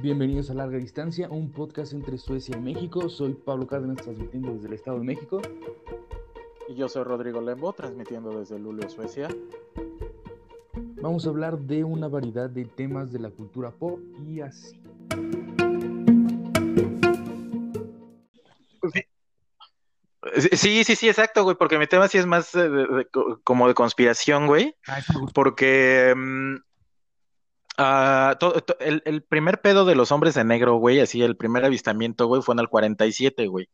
Bienvenidos a Larga Distancia, un podcast entre Suecia y México. Soy Pablo Cárdenas, transmitiendo desde el Estado de México. Y yo soy Rodrigo Lembo, transmitiendo desde Luleå, Suecia. Vamos a hablar de una variedad de temas de la cultura pop y así. Sí, sí, sí, exacto, güey, porque mi tema sí es más eh, como de conspiración, güey. Ah, ah, el, primer pedo de los hombres de negro, güey, así el primer avistamiento, güey, fue en el 47, güey.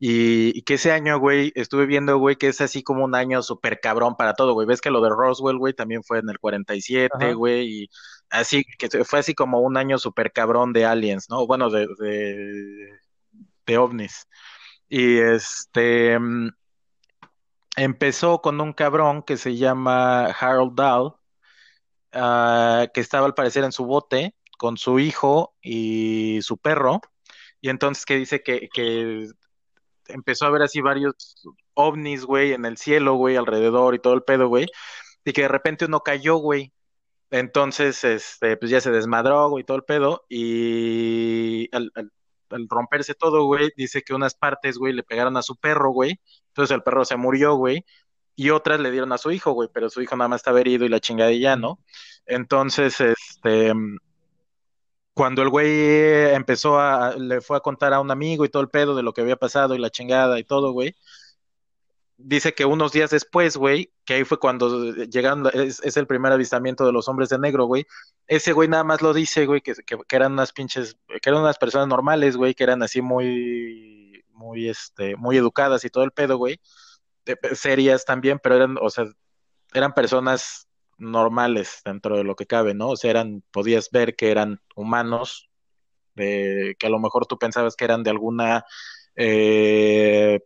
Y, que ese año, güey, estuve viendo, güey, que es así como un año súper cabrón para todo, güey. Ves que lo de Roswell, güey, también fue en el 47, güey, y así, que fue así como un año súper cabrón de aliens, ¿no? Bueno, de, de, de ovnis. Y este mm, empezó con un cabrón que se llama Harold Dahl, ah, que estaba al parecer en su bote con su hijo y su perro. Y entonces que dice que, que empezó a ver así varios ovnis, güey, en el cielo, güey, alrededor y todo el pedo, güey. Y que de repente uno cayó, güey. Entonces, este, pues ya se desmadró, güey, todo el pedo. Y al, al romperse todo, güey, dice que unas partes, güey, le pegaron a su perro, güey. Entonces el perro se murió, güey. Y otras le dieron a su hijo, güey, pero su hijo nada más estaba herido y la chingadilla, ¿no? Entonces, este, cuando el güey empezó a, le fue a contar a un amigo y todo el pedo de lo que había pasado y la chingada y todo, güey, dice que unos días después, güey, que ahí fue cuando llegaron, es, el primer avistamiento de los hombres de negro, güey. Ese güey nada más lo dice, güey, que, que, eran unas pinches, que eran unas personas normales, güey, que eran así muy, muy, este, muy educadas y todo el pedo, güey. Serias también, pero eran, o sea, eran personas normales dentro de lo que cabe, ¿no? O sea, eran, podías ver que eran humanos, que a lo mejor tú pensabas que eran de alguna eh,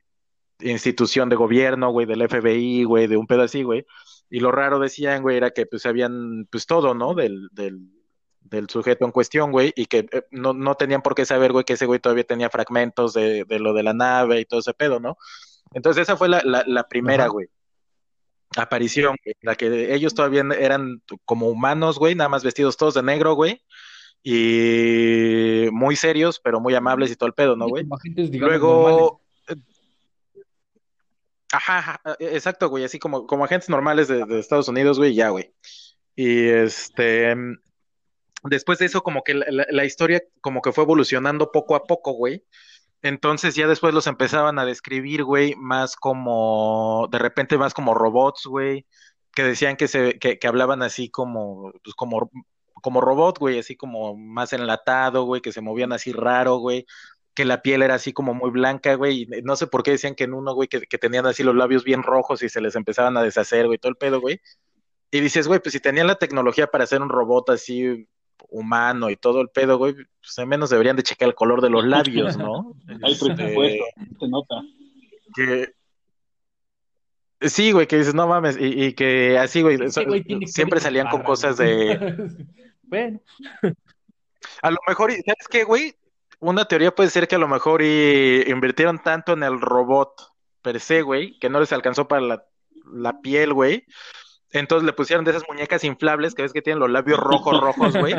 institución de gobierno, güey, del FBI, güey, de un pedo así, güey. Y lo raro decían, güey, era que pues habían, pues todo, ¿no? Del, del, del sujeto en cuestión, güey, y que eh, no, no, tenían por qué saber, güey, que ese güey todavía tenía fragmentos de, de, lo de la nave y todo ese pedo, ¿no? Entonces esa fue la, la, primera, güey, aparición, la que ellos todavía eran como humanos, güey, nada más vestidos todos de negro, güey, y muy serios, pero muy amables y todo el pedo, ¿no, güey? Luego... Ajá, e, exacto, güey, así como, como agentes normales de, Estados Unidos, güey, ya, güey. Y este, después de eso, como que la, historia como que fue evolucionando poco a poco, güey. Entonces ya después los empezaban a describir, güey, más como, de repente más como robots, güey, que decían que se, que, que hablaban así como, pues como, como robot, güey, así como más enlatado, güey, que se movían así raro, güey que la piel era así como muy blanca, güey, y no sé por qué decían que en uno, güey, que, tenían así los labios bien rojos y se les empezaban a deshacer, güey, todo el pedo, güey. Y dices, güey, pues si tenían la tecnología para hacer un robot así humano y todo el pedo, güey, pues al menos deberían de checar el color de los labios, ¿no? Hay este, presupuesto, se nota. Que, Sí, güey, que dices, no mames, y, que así, güey, siempre salían con cosas de... bueno. A lo mejor, ¿sabes qué, güey? una teoría puede ser que a lo mejor invirtieron tanto en el robot per se, güey, que no les alcanzó para la, piel, güey. Entonces le pusieron de esas muñecas inflables que ves que tienen los labios rojos, rojos, güey.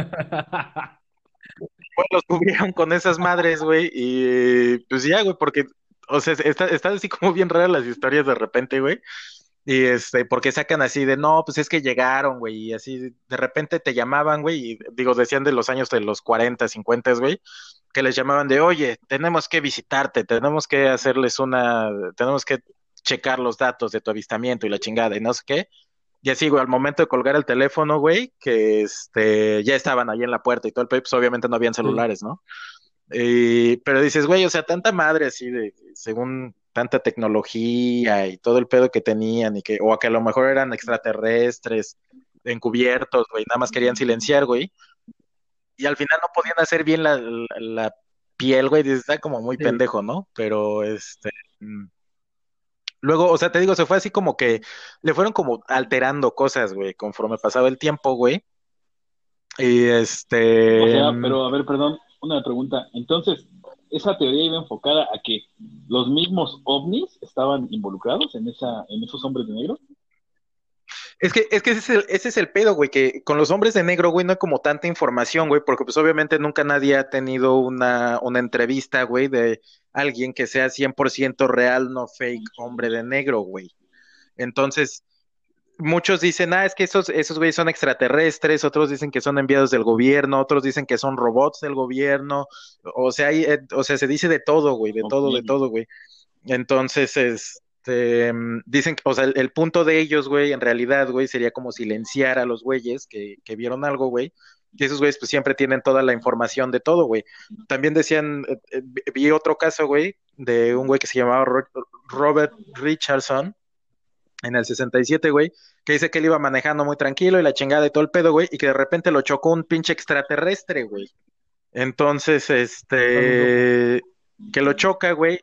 Pues los cubrieron con esas madres, güey. Y pues ya, güey, porque, o sea, está, está así como bien raras las historias de repente, güey. Y este, porque sacan así de, no, pues es que llegaron, güey, y así de repente te llamaban, güey, y digo, decían de los años de los 40, 50, güey, que les llamaban de, oye, tenemos que visitarte, tenemos que hacerles una, tenemos que checar los datos de tu avistamiento y la chingada, y no sé qué. Y así, güey, al momento de colgar el teléfono, güey, que este, ya estaban ahí en la puerta y todo el pues obviamente no habían celulares, ¿no? Y, pero dices, güey, o sea, tanta madre así de, según tanta tecnología y todo el pedo que tenían y que, o que a lo mejor eran extraterrestres, encubiertos, güey, nada más querían silenciar, güey. Y al final no podían hacer bien la, piel, güey, está como muy pendejo, ¿no? Pero este... Mm, luego, o sea, te digo, se fue así como que le fueron como alterando cosas, güey, conforme pasaba el tiempo, güey. Y este... O sea, pero a ver, perdón, una pregunta. Entonces, esa teoría iba enfocada a que los mismos ovnis estaban involucrados en esa en esos hombres de negro. Es que, es que ese es el, ese es el pedo, güey, que con los hombres de negro, güey, no hay como tanta información, güey, porque pues obviamente nunca nadie ha tenido una, una entrevista, güey, de alguien que sea 100% real, no fake, hombre de negro, güey. Entonces, muchos dicen, ah, es que esos, esos güeyes son extraterrestres, otros dicen que son enviados del gobierno, otros dicen que son robots del gobierno, o sea, hay, eh, o sea, se dice de todo, güey, de todo, de todo, güey. Entonces, este, dicen, o sea, el, punto de ellos, güey, en realidad, güey, sería como silenciar a los güeyes que, que vieron algo, güey, y esos güeyes pues siempre tienen toda la información de todo, güey. También decían, eh, eh, vi otro caso, güey, de un güey que se llamaba Robert Richardson, en el 67, güey, que dice que él iba manejando muy tranquilo y la chingada y todo el pedo, güey, y que de repente lo chocó un pinche extraterrestre, güey. Entonces, este, que lo choca, güey.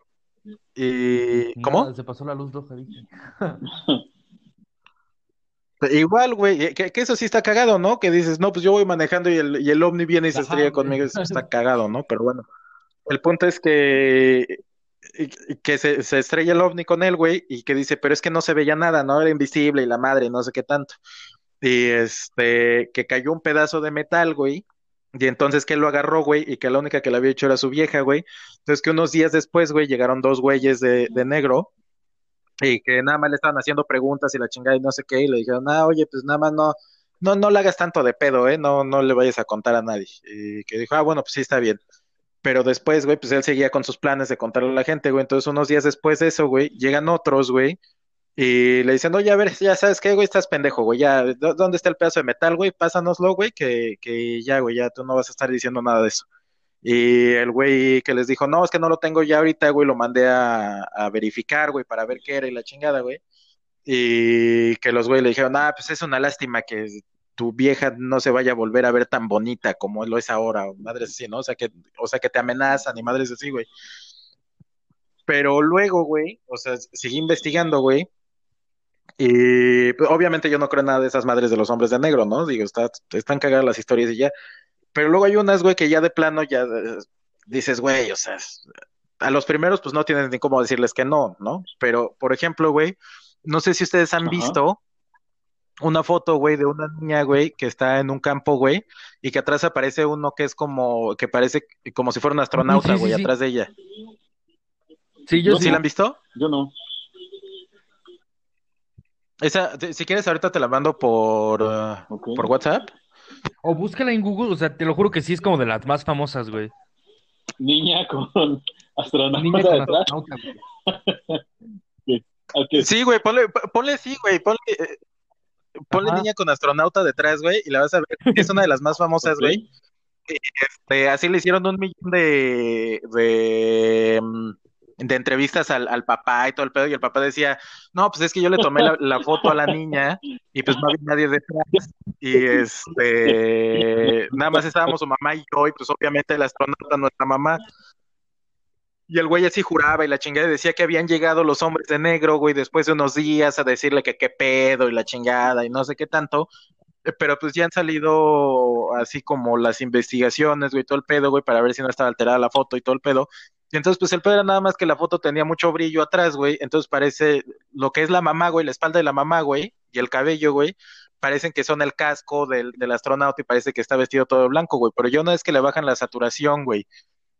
Y, ¿cómo? se pasó la luz roja, Igual, güey, que, eso sí está cagado, ¿no? Que dices, no, pues yo voy manejando y el, y el ovni viene y se estrella conmigo, eso está cagado, ¿no? Pero bueno, el punto es que que se, se, estrella el ovni con él, güey, y que dice, pero es que no se veía nada, ¿no? Era invisible y la madre, no sé qué tanto. Y este, que cayó un pedazo de metal, güey, y entonces que él lo agarró, güey, y que la única que le había hecho era su vieja, güey. Entonces que unos días después, güey, llegaron dos güeyes de, de negro, y que nada más le estaban haciendo preguntas y la chingada y no sé qué, y le dijeron, ah, oye, pues nada más no, no, no le hagas tanto de pedo, eh, no, no le vayas a contar a nadie. Y que dijo, ah, bueno, pues sí está bien. Pero después, güey, pues él seguía con sus planes de contarle a la gente, güey. Entonces, unos días después de eso, güey, llegan otros, güey, y le dicen, oye, a ver, ya sabes qué, güey, estás pendejo, güey, ya, ¿dónde está el pedazo de metal, güey? Pásanoslo, güey, que, que ya, güey, ya tú no vas a estar diciendo nada de eso. Y el güey que les dijo, no, es que no lo tengo ya ahorita, güey, lo mandé a, a verificar, güey, para ver qué era y la chingada, güey. Y que los güey le dijeron, ah, pues es una lástima que tu vieja no se vaya a volver a ver tan bonita como lo es ahora, madres así, ¿no? O sea, que, o sea, que te amenazan y madres así, güey. Pero luego, güey, o sea, seguí investigando, güey. Y pues, obviamente yo no creo en nada de esas madres de los hombres de negro, ¿no? Digo, está, están cagadas las historias y ya. Pero luego hay unas, güey, que ya de plano ya eh, dices, güey, o sea, a los primeros pues no tienes ni cómo decirles que no, ¿no? Pero, por ejemplo, güey, no sé si ustedes han visto una foto, güey, de una niña, güey, que está en un campo, güey, y que atrás aparece uno que es como, que parece como si fuera un astronauta, güey, atrás de ella. Sí, yo sí. la han visto? Yo no. Esa, si quieres, ahorita te la mando por, uh, por WhatsApp. O búscala en Google, o sea, te lo juro que sí es como de las más famosas, güey. Niña con astronauta Niña con astronauta, güey. Sí, güey, ponle, ponle sí, güey, ponle, eh, Ponle niña con astronauta detrás, güey, y la vas a ver. Es una de las más famosas, güey. Este, así le hicieron un millón de, de, mm, de entrevistas al, al, papá y todo el pedo, y el papá decía, no, pues es que yo le tomé la, foto a la niña y pues no había nadie detrás. Y este, nada más estábamos su mamá y yo, y pues obviamente el astronauta, nuestra mamá. Y el güey así juraba y la chingada decía que habían llegado los hombres de negro, güey, después de unos días a decirle que qué pedo y la chingada y no sé qué tanto. Pero pues ya han salido así como las investigaciones, güey, todo el pedo, güey, para ver si no estaba alterada la foto y todo el pedo. Y entonces, pues el pedo era nada más que la foto tenía mucho brillo atrás, güey. Entonces parece lo que es la mamá, güey, la espalda de la mamá, güey, y el cabello, güey, parecen que son el casco del, del astronauta y parece que está vestido todo blanco, güey. Pero yo no es que le bajan la saturación, güey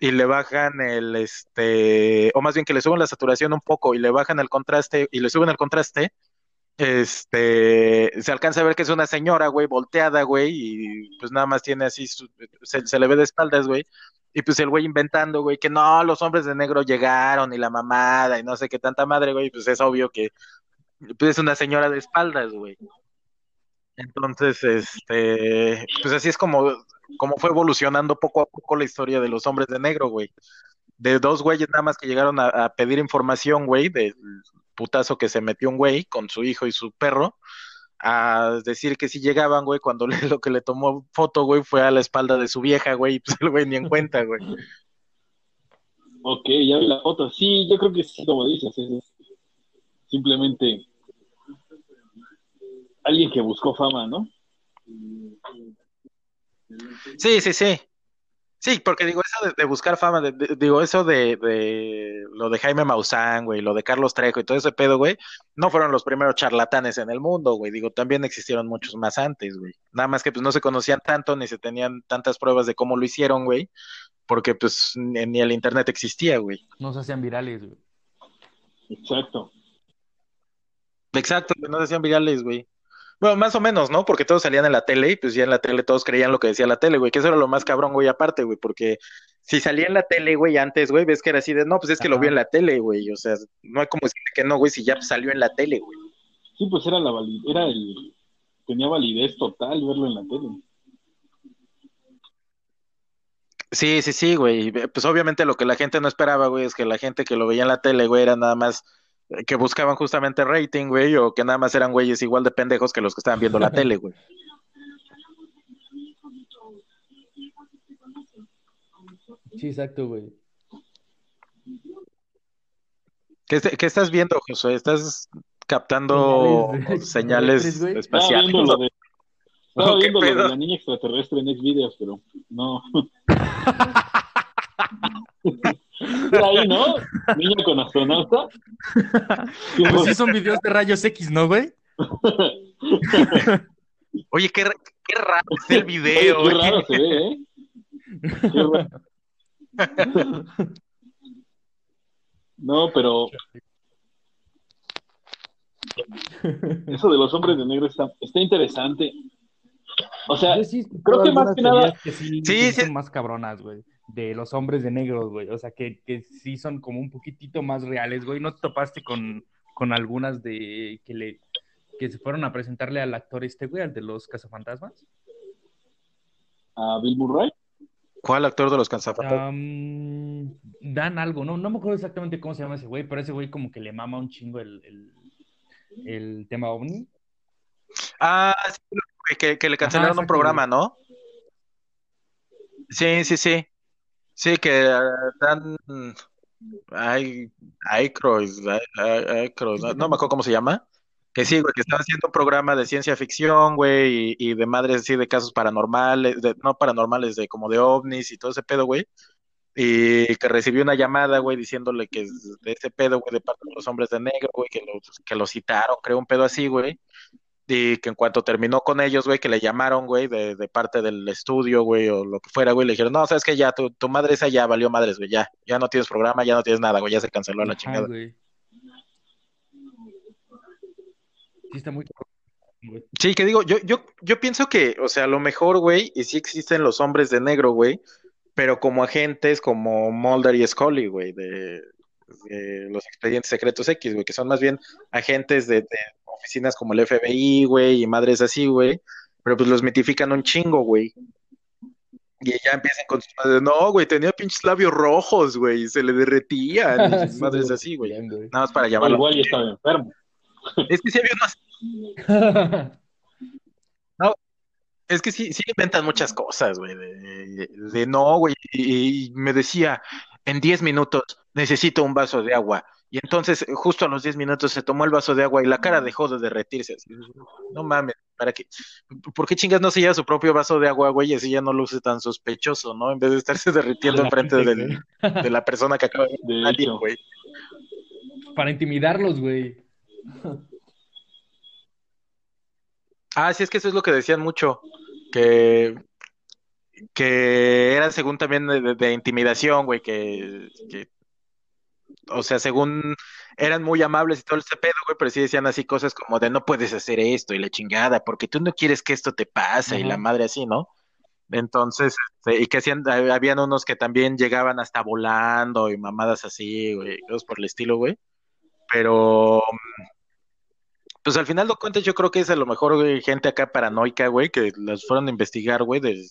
y le bajan el, este, o más bien que le suben la saturación un poco y le bajan el contraste y le suben el contraste, este, se alcanza a ver que es una señora, güey, volteada, güey, y pues nada más tiene así, se, le ve de espaldas, güey, y pues el güey inventando, güey, que no, los hombres de negro llegaron y la mamada y no sé qué tanta madre, güey, pues es obvio que pues es una señora de espaldas, güey. Entonces, este, pues así es como cómo fue evolucionando poco a poco la historia de los hombres de negro, güey. De dos güeyes nada más que llegaron a, pedir información, güey, del putazo que se metió un güey con su hijo y su perro, a decir que si llegaban, güey, cuando lo que le tomó foto, güey, fue a la espalda de su vieja, güey, y pues el güey ni en cuenta, güey. Ok, ya vi la foto. Sí, yo creo que sí, como dices, es simplemente alguien que buscó fama, ¿no? Sí, sí, sí. Sí, porque digo, eso de, buscar fama, digo, eso de, de, lo de Jaime Maussan, güey, lo de Carlos Trejo y todo ese pedo, güey, no fueron los primeros charlatanes en el mundo, güey, digo, también existieron muchos más antes, güey. Nada más que pues no se conocían tanto, ni se tenían tantas pruebas de cómo lo hicieron, güey, porque pues ni el internet existía, güey. No se hacían virales, güey. Exacto. Exacto, no se hacían virales, güey. Bueno, más o menos, ¿no? Porque todos salían en la tele y pues ya en la tele todos creían lo que decía la tele, güey, que eso era lo más cabrón, güey, aparte, güey, porque si salía en la tele, güey, antes, güey, ves que era así de, no, pues es que lo vi en la tele, güey, o sea, no hay como decir que no, güey, si ya salió en la tele, güey. Sí, pues era la validez, era el, tenía validez total verlo en la tele. Sí, sí, sí, güey. Pues obviamente lo que la gente no esperaba, güey, es que la gente que lo veía en la tele, güey, era nada más que buscaban justamente rating, güey, o que nada más eran güeyes igual de pendejos que los que estaban viendo la tele, güey. Sí, exacto, güey. ¿Qué, ¿Qué, estás viendo, José? ¿Estás captando señales, espaciales? Estaba viendo, lo de la niña extraterrestre en Xvideos, pero no. Ahí, ¿no? Niño con astronauta. Pues sí son videos de rayos X, ¿no, güey? Oye, qué, qué raro es el video. qué raro se ve, ¿eh? No, pero eso de los hombres de negro está, está interesante. O sea, creo que más que nada. sí, sí, son más cabronas, güey. De los hombres de negro, güey. O sea, que, que sí son como un poquitito más reales, güey. ¿No te topaste con, con algunas de que le que se fueron a presentarle al actor este, güey, al de los cazafantasmas? ¿A Bill Murray? ¿Cuál actor de los cazafantasmas? dan algo, no, no me acuerdo exactamente cómo se llama ese güey, pero ese güey como que le mama un chingo el, el, el tema ovni. Ah, sí, que, que le cancelaron un programa, ¿no? Sí, sí, sí. Sí, que dan. Ay, ay, Croix, ay, no, me acuerdo cómo se llama. Que sí, güey, que estaba haciendo un programa de ciencia ficción, güey, y, de madres así de casos paranormales, de, no paranormales, de como de ovnis y todo ese pedo, güey. Y que recibió una llamada, güey, diciéndole que de ese pedo, güey, de parte de los hombres de negro, güey, que lo, que lo citaron, creo, un pedo así, güey y que en cuanto terminó con ellos, güey, que le llamaron, güey, de, de, parte del estudio, güey, o lo que fuera, güey, le dijeron, no, sabes que ya, tu, tu, madre esa ya valió madres, güey, ya, ya no tienes programa, ya no tienes nada, güey, ya se canceló la chingada. Sí, está muy... Sí, que digo, yo, yo, yo pienso que, o sea, a lo mejor, güey, y sí existen los hombres de negro, güey, pero como agentes como Mulder y Scully, güey, de, los expedientes secretos X, güey, que son más bien agentes de, oficinas como el FBI, güey, y madres así, güey, pero pues los mitifican un chingo, güey. Y ya empiezan con sus madres, no, güey, tenía pinches labios rojos, güey, se le derretían, y madres así, güey. Nada más para llamarlo. Igual ya estaba enfermo. Es que sí había unos... No, es que sí, sí inventan muchas cosas, güey, de, de, no, güey, y, me decía, en 10 minutos necesito un vaso de agua. Y entonces, justo a los 10 minutos, se tomó el vaso de agua y la cara dejó de derretirse. no mames, ¿para qué? ¿Por qué chingas no se lleva su propio vaso de agua, güey? Y así ya no luce tan sospechoso, ¿no? En vez de estarse derritiendo enfrente de la persona que acaba de salir, güey. Para intimidarlos, güey. Ah, sí, es que eso es lo que decían mucho. Que que era según también de, intimidación, güey, que, que, o sea, según eran muy amables y todo ese pedo, güey, pero sí decían así cosas como de no puedes hacer esto y la chingada, porque tú no quieres que esto te pase y la madre así, ¿no? Entonces, este, y que hacían, habían unos que también llegaban hasta volando y mamadas así, güey, cosas por el estilo, güey. Pero, pues al final de cuentas yo creo que es a lo mejor güey, gente acá paranoica, güey, que las fueron a investigar, güey, de,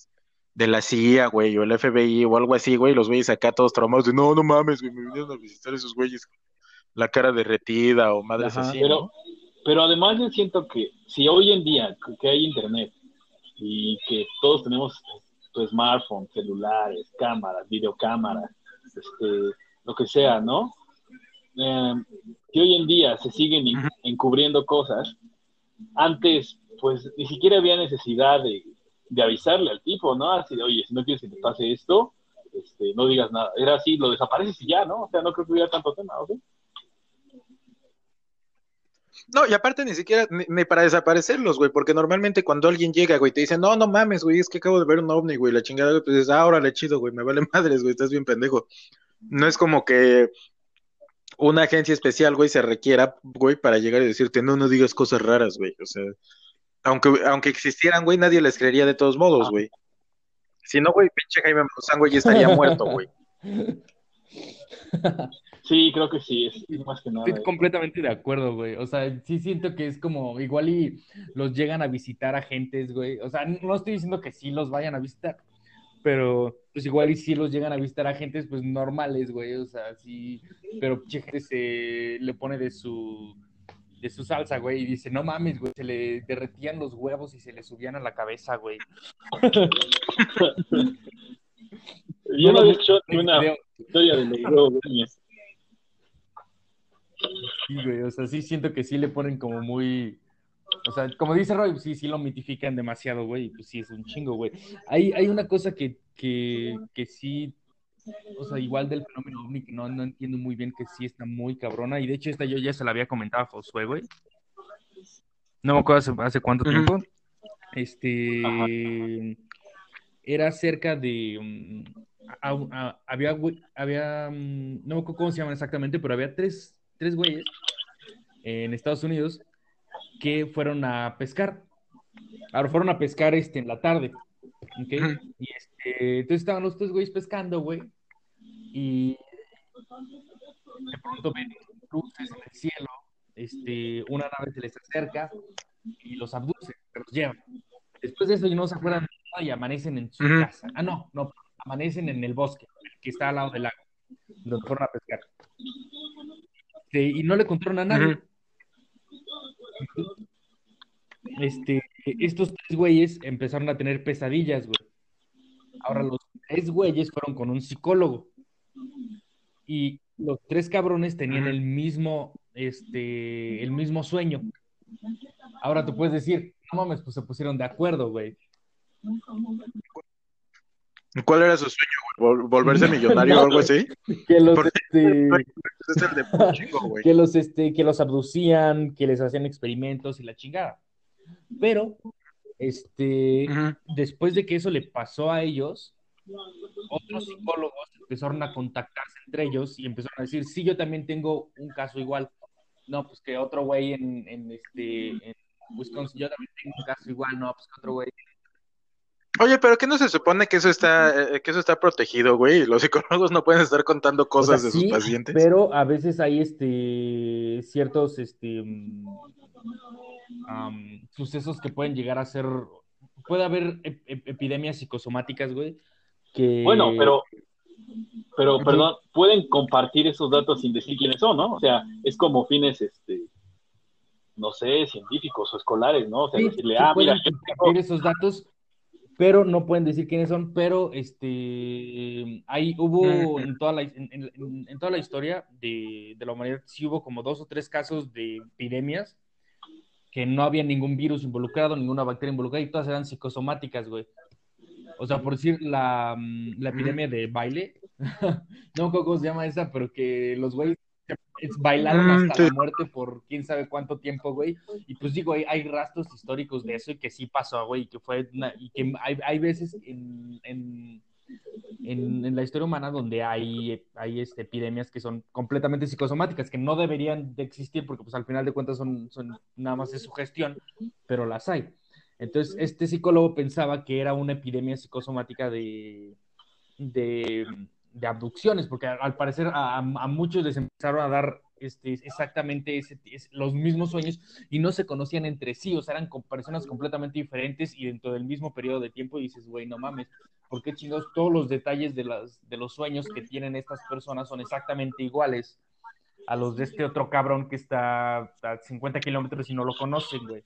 de la CIA, güey, o el FBI o algo así, güey, los güeyes acá todos traumados de no, no mames, güey, me vinieron a visitar esos güeyes la cara derretida o madres así. Pero, pero además yo siento que si hoy en día que hay internet y que todos tenemos tu smartphone, celulares, cámaras, videocámaras, este, lo que sea, ¿no? Eh, que hoy en día se siguen encubriendo cosas, antes pues ni siquiera había necesidad de, de avisarle al tipo, ¿no? Así de, oye, si no quieres que te pase esto, este, no digas nada. Era así, lo desapareces y ya, ¿no? O sea, no creo que hubiera tanto tema, ¿o No, y aparte ni siquiera, ni, para desaparecerlos, güey, porque normalmente cuando alguien llega, güey, te dice, no, no mames, güey, es que acabo de ver un ovni, güey, la chingada, pues dices, ah, órale, chido, güey, me vale madres, güey, estás bien pendejo. No es como que una agencia especial, güey, se requiera, güey, para llegar y decirte, no, no digas cosas raras, güey, o sea, aunque, aunque existieran, güey, nadie les creería de todos modos, ah. güey. Si no, güey, pinche Jaime Maussan, güey, estaría muerto, güey. Sí, creo que sí, es, más que nada. Estoy completamente de acuerdo, güey. O sea, sí siento que es como, igual y los llegan a visitar agentes, güey. O sea, no estoy diciendo que sí los vayan a visitar, pero pues igual y sí los llegan a visitar agentes, pues normales, güey. O sea, sí, pero gente se le pone de su de su salsa, güey, y dice, no mames, güey, se le derretían los huevos y se le subían a la cabeza, güey. Yo no he hecho una historia de los huevos, güey. Sí, güey, o sea, sí siento que sí le ponen como muy... O sea, como dice Roy, sí, sí lo mitifican demasiado, güey, pues sí es un chingo, güey. Hay, hay una cosa que, que, que sí, o sea, igual del fenómeno ovni, que no, no entiendo muy bien, que sí está muy cabrona, y de hecho esta yo ya se la había comentado a Josué, güey. No me acuerdo hace, cuánto tiempo. Este... Era cerca de... Mm, había, había, mm, no me acuerdo cómo se llaman exactamente, pero había tres tres güeyes en Estados Unidos que fueron a pescar. Ahora fueron a pescar este, en la tarde. ¿okay? Y este, entonces estaban los tres güeyes pescando, güey. Y de pronto ven luces en el cielo. Este, una nave se les acerca y los abduce, se los llevan. Después de eso, ya no se acuerdan nada y amanecen en su casa. Ah, no, no, amanecen en el bosque, que está al lado del lago, donde fueron a pescar. Este, y no le contaron a nadie. Este, estos tres güeyes empezaron a tener pesadillas, güey. Ahora los tres güeyes fueron con un psicólogo. Y los tres cabrones tenían el mismo, este, el mismo sueño. Ahora tú puedes decir, no mames, pues se pusieron de acuerdo, güey. ¿Cuál era su sueño, ¿Volverse millonario o algo así? Que los, este, que los, este, que los abducían, que les hacían experimentos y la chingada. Pero, este, después de que eso le pasó a ellos, otros psicólogos empezaron a contactarse entre ellos y empezaron a decir, sí, yo también tengo un caso igual. No, pues que otro güey en, en este, en Wisconsin, yo también tengo un caso igual, no, pues que otro güey Oye, pero ¿qué no se supone que eso está, eh, que eso está protegido, güey? Los psicólogos no pueden estar contando cosas de sus pacientes. Pero a veces hay este ciertos este sucesos que pueden llegar a ser. Puede haber epidemias psicosomáticas, güey. Que... Bueno, pero pero perdón, pueden compartir esos datos sin decir quiénes son, ¿no? O sea, es como fines este no sé, científicos o escolares, ¿no? O sea, decirle, ah, mira, compartir esos datos pero no pueden decir quiénes son, pero este, ahí hubo en toda la, en, toda la historia de, de, la humanidad, sí hubo como dos o tres casos de epidemias que no había ningún virus involucrado, ninguna bacteria involucrada, y todas eran psicosomáticas, güey. O sea, por decir, la, la epidemia de baile, no cómo se llama esa, pero que los güeyes bailaron mm, hasta la muerte por quién sabe cuánto tiempo, güey. Y pues digo, hay, hay, rastros históricos de eso y que sí pasó, güey, y que fue y que hay, hay veces en, en, en, la historia humana donde hay, hay este, epidemias que son completamente psicosomáticas, que no deberían de existir porque pues al final de cuentas son, son nada más de su gestión, pero las hay. Entonces, este psicólogo pensaba que era una epidemia psicosomática de, de de abducciones, porque al parecer a, muchos les empezaron a dar este, exactamente ese, los mismos sueños y no se conocían entre sí, o sea, eran personas completamente diferentes y dentro del mismo periodo de tiempo y dices, güey, no mames, ¿por qué chingados todos los detalles de, las, de los sueños que tienen estas personas son exactamente iguales a los de este otro cabrón que está a 50 kilómetros y no lo conocen, güey?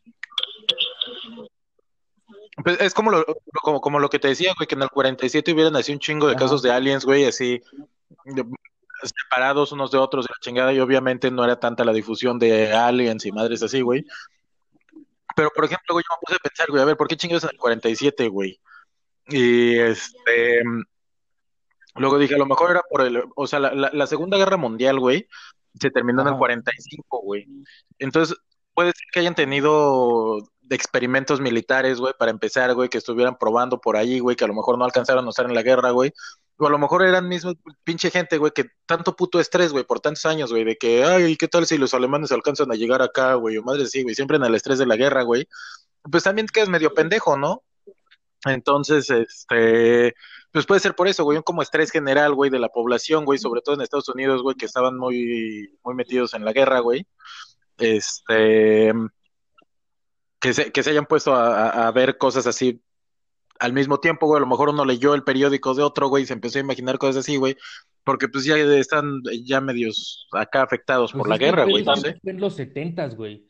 Pues es como lo, como, como lo que te decía, güey, que en el 47 hubieran así un chingo de casos de aliens, güey, así separados unos de otros de la chingada, y obviamente no era tanta la difusión de aliens y madres así, güey. Pero, por ejemplo, güey, yo me puse a pensar, güey, a ver, ¿por qué chingados en el 47, güey? Y este. Luego dije, a lo mejor era por el, o sea, la, la, Segunda Guerra Mundial, güey, se terminó en el 45, güey. Entonces, puede ser que hayan tenido experimentos militares, güey, para empezar, güey, que estuvieran probando por ahí, güey, que a lo mejor no alcanzaron a usar en la guerra, güey. O a lo mejor eran mismos pinche gente, güey, que tanto puto estrés, güey, por tantos años, güey, de que, ay, ¿qué tal si los alemanes alcanzan a llegar acá, güey? O madre, sí, güey, siempre en el estrés de la guerra, güey. Pues también quedas medio pendejo, ¿no? Entonces, este, pues puede ser por eso, güey, un como estrés general, güey, de la población, güey, sobre todo en Estados Unidos, güey, que estaban muy, muy metidos en la guerra, güey. Este, que se, que se hayan puesto a, ver cosas así al mismo tiempo, güey, a lo mejor uno leyó el periódico de otro, güey, y se empezó a imaginar cosas así, güey, porque pues ya están ya medios acá afectados pues por la guerra, güey, no sé. En los setentas, güey,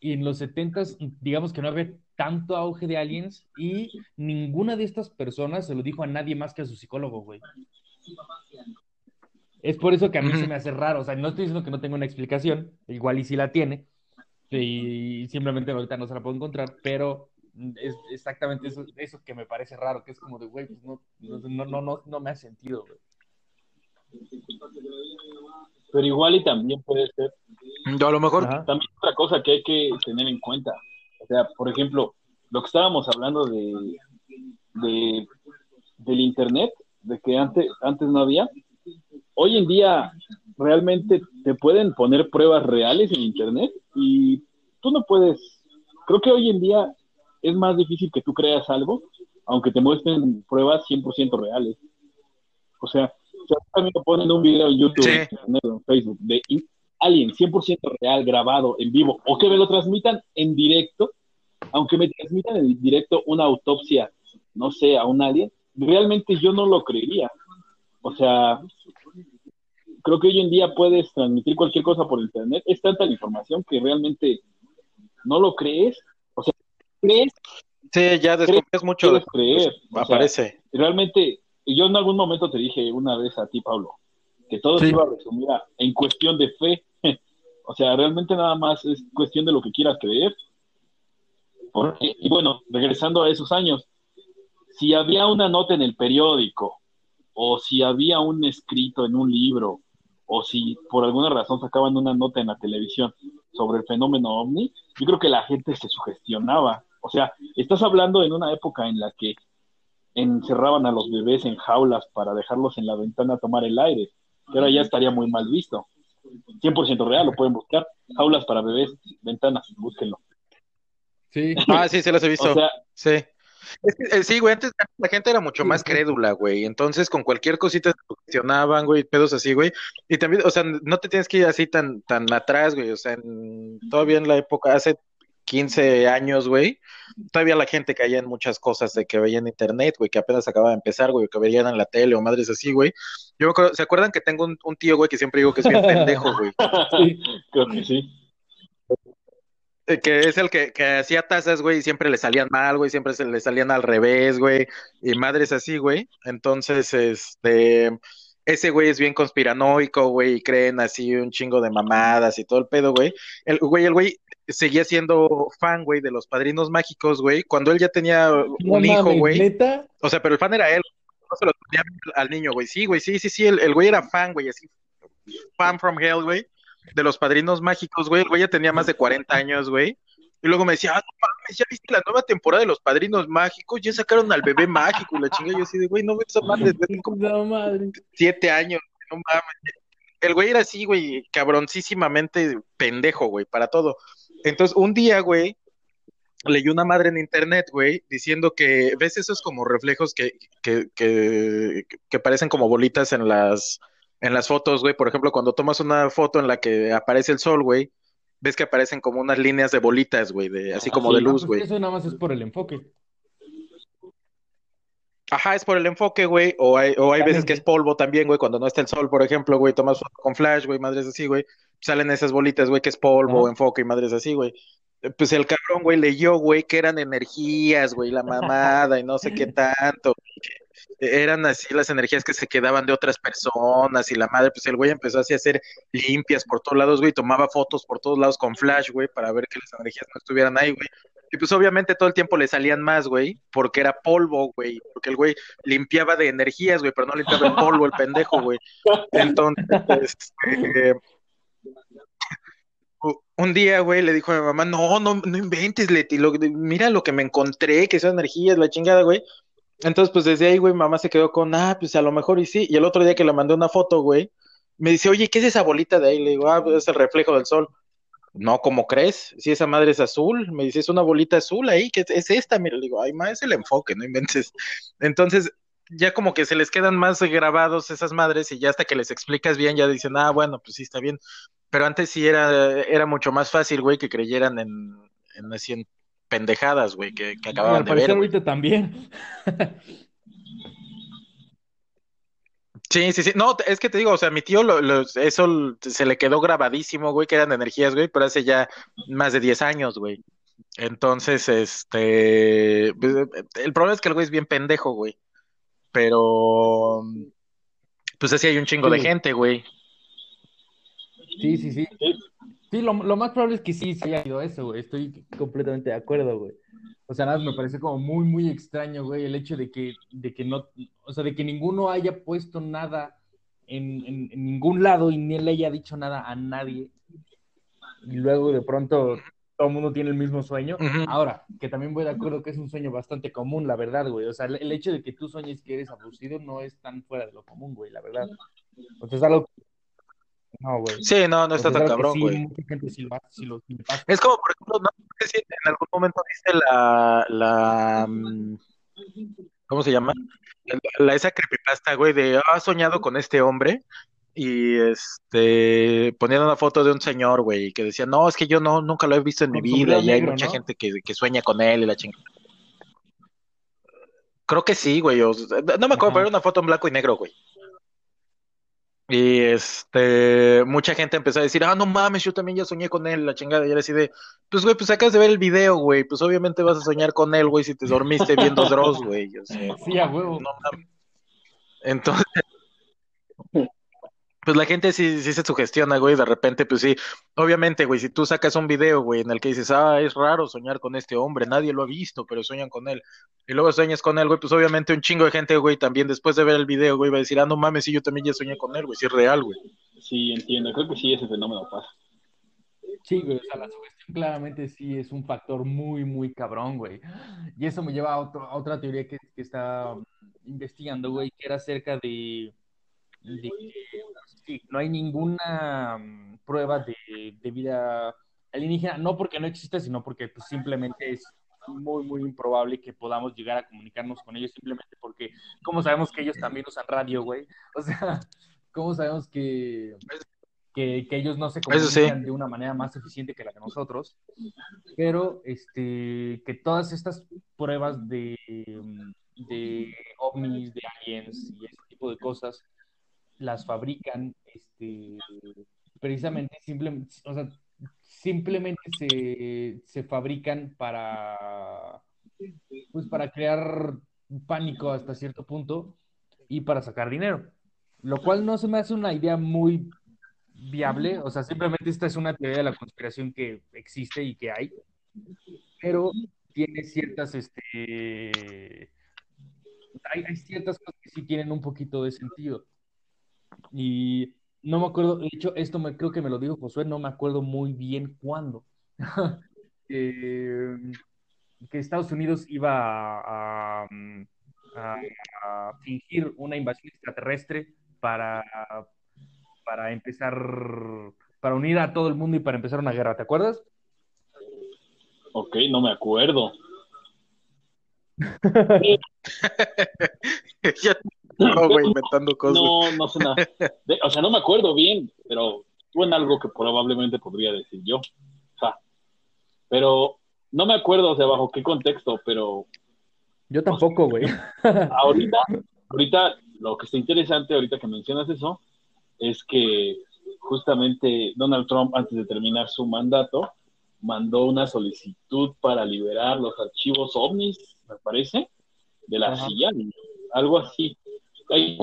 y en los setentas, digamos que no había tanto auge de aliens y ninguna de estas personas se lo dijo a nadie más que a su psicólogo, güey. Es por eso que a mí se me hace raro, o sea, no estoy diciendo que no tenga una explicación, igual y si la tiene, y simplemente ahorita no se la puedo encontrar, pero es exactamente eso, eso que me parece raro, que es como de, güey, pues no, no, no, no, no me ha sentido, güey. Pero igual y también puede ser. Yo a lo mejor. También otra cosa que hay que tener en cuenta. O sea, por ejemplo, lo que estábamos hablando de, de del internet, de que antes, antes no había. Hoy en día realmente te pueden poner pruebas reales en internet y tú no puedes. Creo que hoy en día es más difícil que tú creas algo, aunque te muestren pruebas 100% reales. O sea, también lo ponen un video en YouTube, en Facebook, de alguien 100% real, grabado, en vivo, o que me lo transmitan en directo, aunque me transmitan en directo una autopsia, no sé, a un alien, realmente yo no lo creería. O sea, creo que hoy en día puedes transmitir cualquier cosa por internet. Es tanta la información que realmente no lo crees. O sea, crees. Sí, ya desconfías mucho. de creer. Aparece. realmente yo en algún momento te dije una vez a ti, Pablo, que todo se iba a resumir en cuestión de fe. o sea, realmente nada más es cuestión de lo que quieras creer. y bueno, regresando a esos años, si había una nota en el periódico, o si había un escrito en un libro, o si por alguna razón sacaban una nota en la televisión sobre el fenómeno ovni, yo creo que la gente se sugestionaba. O sea, estás hablando en una época en la que encerraban a los bebés en jaulas para dejarlos en la ventana a tomar el aire, que ahora ya estaría muy mal visto. 100% real, lo pueden buscar. Jaulas para bebés, ventanas, búsquenlo. Sí. Ah, sí, se las he visto. sí. Eh, sí, güey, antes la gente era mucho más crédula, güey. Entonces, con cualquier cosita se funcionaban, güey, pedos así, güey. Y también, o sea, no te tienes que ir así tan, tan atrás, güey. O sea, todavía en la época, hace 15 años, güey, todavía la gente caía en muchas cosas de que veía en internet, güey, que apenas acaba de empezar, güey, que veían en la tele o madres así, güey. Yo me acuerdo, ¿se acuerdan que tengo un, tío, güey, que siempre digo que es bien pendejo, güey? Sí, creo que sí. Eh, que es el que, que hacía tazas, güey, y siempre le salían mal, güey, siempre se le salían al revés, güey, y madres así, güey. Entonces, este, ese güey es bien conspiranoico, güey, y creen así un chingo de mamadas y todo el pedo, güey. El güey, el güey seguía siendo fan, güey, de los padrinos mágicos, güey, cuando él ya tenía un hijo, güey. O sea, pero el fan era él, no se lo tenía al niño, güey. Sí, güey, sí, sí, sí, el, güey era fan, güey, así, fan from hell, güey, de los padrinos mágicos, güey. El güey ya tenía más de 40 años, güey. Y luego me decía, ah, no mames, ya viste la nueva temporada de los padrinos mágicos, ya sacaron al bebé mágico y la chinga. Yo así de, güey, no ves a madre, como madre. siete años, no mames. El güey era así, güey, cabroncísimamente pendejo, güey, para todo. Entonces, un día, güey, leí una madre en internet, güey, diciendo que, ¿ves esos como reflejos que, que, que, que parecen como bolitas en las, en las fotos, güey? Por ejemplo, cuando tomas una foto en la que aparece el sol, güey, ves que aparecen como unas líneas de bolitas, güey, de, así como de luz, pues güey. eso nada más es por el enfoque. Ajá, es por el enfoque, güey. O hay, o hay veces que es polvo también, güey. Cuando no está el sol, por ejemplo, güey, tomas foto con flash, güey, madres así, güey. Salen esas bolitas, güey, que es polvo, enfoque y madres así, güey. Pues el cabrón, güey, leyó, güey, que eran energías, güey, la mamada y no sé qué tanto. Eran así las energías que se quedaban de otras personas y la madre, pues el güey empezó así a hacer limpias por todos lados, güey, tomaba fotos por todos lados con flash, güey, para ver que las energías no estuvieran ahí, güey. Y pues obviamente todo el tiempo le salían más, güey, porque era polvo, güey, porque el güey limpiaba de energías, güey, pero no limpiaba el polvo, el pendejo, güey. Entonces, este, un día, güey, le dijo a mi mamá, no, no, no inventes, Leti, mira lo que me encontré, que son energías, la chingada, güey. Entonces, pues desde ahí, güey, mamá se quedó con, ah, pues a lo mejor y sí. Y el otro día que le mandé una foto, güey, me dice, oye, ¿qué es esa bolita de ahí? Le digo, ah, pues es el reflejo del sol. No, ¿cómo crees? Si esa madre es azul, me dice, es una bolita azul ahí, que es esta, mira, le digo, ay, ma, es el enfoque, no inventes. Entonces, ya como que se les quedan más grabados esas madres y ya hasta que les explicas bien, ya dicen, ah, bueno, pues sí está bien. Pero antes sí era, era mucho más fácil, güey, que creyeran en, en así pendejadas, güey, que, que acababan de ver. ahorita también. Sí, sí, sí. No, es que te digo, o sea, mi tío, lo, eso se le quedó grabadísimo, güey, que eran energías, güey, pero hace ya más de 10 años, güey. Entonces, este. Pues, el problema es que el güey es bien pendejo, güey. Pero. Pues así hay un chingo de gente, güey. Sí, sí, sí. Sí, lo, lo, más probable es que sí, sí haya sido eso, güey. Estoy completamente de acuerdo, güey. O sea, nada, me parece como muy, muy extraño, güey, el hecho de que, de que no, o sea, de que ninguno haya puesto nada en, en, ningún lado y ni le haya dicho nada a nadie. Y luego de pronto todo el mundo tiene el mismo sueño. Ahora, que también voy de acuerdo que es un sueño bastante común, la verdad, güey. O sea, el, hecho de que tú sueñes que eres abducido no es tan fuera de lo común, güey, la verdad. O sea, es algo no, güey. Sí, no, no está tan cabrón, güey. es como, por ejemplo, no sé si en algún momento viste la, la, mm, ¿cómo se llama? La, esa creepypasta, güey, de, ah, soñado con este hombre y este ponían una foto de un señor, güey, que decía, no, es que yo no, nunca lo he visto en mi vida y hay mucha gente que, que, sueña con él y la chingada. Creo que sí, güey. no me acuerdo, pero era una foto en blanco y negro, güey. Y este, mucha gente empezó a decir, ah, no mames, yo también ya soñé con él, la chingada. Y era así de, pues, güey, pues acabas de ver el video, güey. Pues obviamente vas a soñar con él, güey, si te dormiste viendo Dross, güey. sí, a huevo. Entonces, pues la gente sí, sí se sugestiona, güey, de repente, pues sí, obviamente, güey, si tú sacas un video, güey, en el que dices, ah, es raro soñar con este hombre, nadie lo ha visto, pero sueñan con él, y luego sueñas con él, güey, pues obviamente un chingo de gente, güey, también después de ver el video, güey, va a decir, ah, no mames, sí, yo también ya soñé con él, güey, sí es real, güey. Sí, entiendo, creo que sí, ese fenómeno pasa. Sí, güey, o sea, la sugestión claramente sí es un factor muy, muy cabrón, güey. Y eso me lleva a, otro, otra teoría que, que está investigando, güey, que era acerca de no hay ninguna mm, prueba de, vida alienígena, no porque no existe, sino porque pues, simplemente es muy, muy improbable que podamos llegar a comunicarnos con ellos, simplemente porque, ¿cómo sabemos que ellos también usan radio, güey? O sea, ¿cómo sabemos que, que, ellos no se comunican de una manera más eficiente que la de nosotros? Pero, este, que todas estas pruebas de, de ovnis, de aliens y ese tipo de cosas, las fabrican este, precisamente, simplemente, o sea, simplemente se, se fabrican para, pues para crear pánico hasta cierto punto y para sacar dinero, lo cual no se me hace una idea muy viable, o sea, simplemente esta es una teoría de la conspiración que existe y que hay, pero tiene ciertas, este, hay, hay ciertas cosas que sí tienen un poquito de sentido. Y no me acuerdo, de hecho, esto me, creo que me lo dijo Josué, no me acuerdo muy bien cuándo. Eh, que Estados Unidos iba a, fingir una invasión extraterrestre para, para empezar, para unir a todo el mundo y para empezar una guerra, ¿te acuerdas? Ok, no me acuerdo. No, güey, inventando cosas. No, no sé nada. o sea, no me acuerdo bien, pero fue en algo que probablemente podría decir yo. O sea, pero no me acuerdo, o sea, bajo qué contexto, pero. Yo tampoco, güey. ahorita, ahorita, lo que está interesante, ahorita que mencionas eso, es que justamente Donald Trump, antes de terminar su mandato, mandó una solicitud para liberar los archivos ovnis, me parece, de la CIA, algo así hay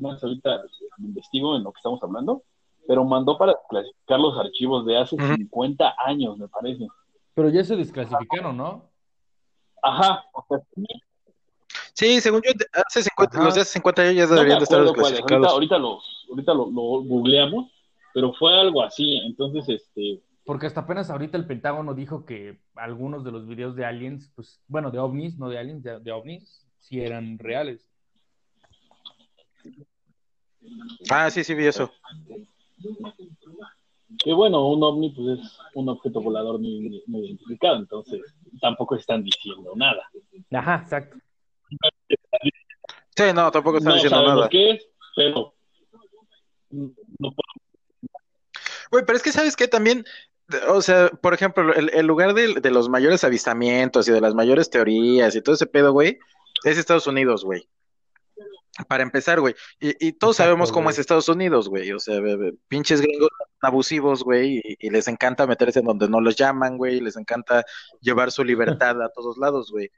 más ahorita investigo en lo que estamos hablando, pero mandó para clasificar los archivos de hace 50 años, me parece. Pero ya se desclasificaron, ¿no? Ajá, sí. según yo, hace 50, los de hace 50 años ya deberían de estar desclasificados. Ahorita, los, ahorita lo, lo googleamos, pero fue algo así, entonces, este... Porque hasta apenas ahorita el Pentágono dijo que algunos de los videos de aliens, pues, bueno, de ovnis, no de aliens, de, de ovnis, sí eran reales. Ah, sí, sí, vi eso. Que bueno, un ovni pues es un objeto volador no, identificado, entonces tampoco están diciendo nada. Ajá, exacto. Sí, no, tampoco están diciendo nada. qué es, pero no Güey, pero es que sabes que también, o sea, por ejemplo, el, lugar de, de, los mayores avistamientos y de las mayores teorías y todo ese pedo, güey, es Estados Unidos, güey. Para empezar, güey. Y, todos sabemos cómo es Estados Unidos, güey. O sea, pinches gringos abusivos, güey, y, les encanta meterse en donde no los llaman, güey. Les encanta llevar su libertad a todos lados, güey.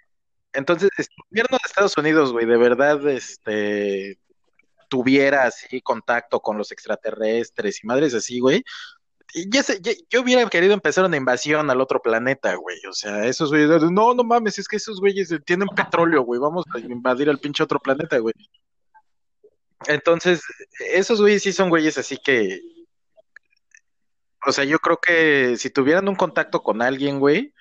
Entonces, el gobierno de Estados Unidos, güey, de verdad, este, tuviera así contacto con los extraterrestres y madres así, güey. Y ya sé, yo hubiera querido empezar una invasión al otro planeta, güey. O sea, esos güeyes, no, no mames, es que esos güeyes tienen petróleo, güey. Vamos a invadir al pinche otro planeta, güey. Entonces, esos güeyes sí son güeyes así que. O sea, yo creo que si tuvieran un contacto con alguien, güey.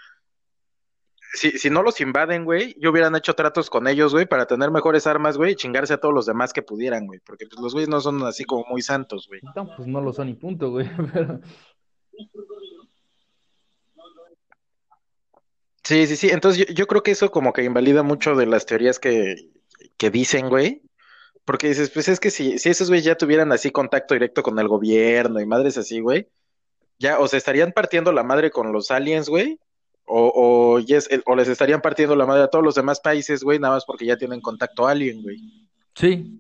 Si, si no los invaden, güey, yo hubieran hecho tratos con ellos, güey, para tener mejores armas, güey, y chingarse a todos los demás que pudieran, güey. Porque pues, los güeyes no son así como muy santos, güey. No, pues no lo son y punto, güey. Pero... Sí, sí, sí. Entonces yo, yo, creo que eso como que invalida mucho de las teorías que, que dicen, güey. Porque dices, pues es que si, si esos güeyes ya tuvieran así contacto directo con el gobierno y madres así, güey, ya o se estarían partiendo la madre con los aliens, güey, o, o, yes, o les estarían partiendo la madre a todos los demás países, güey, nada más porque ya tienen contacto alien, güey. Sí,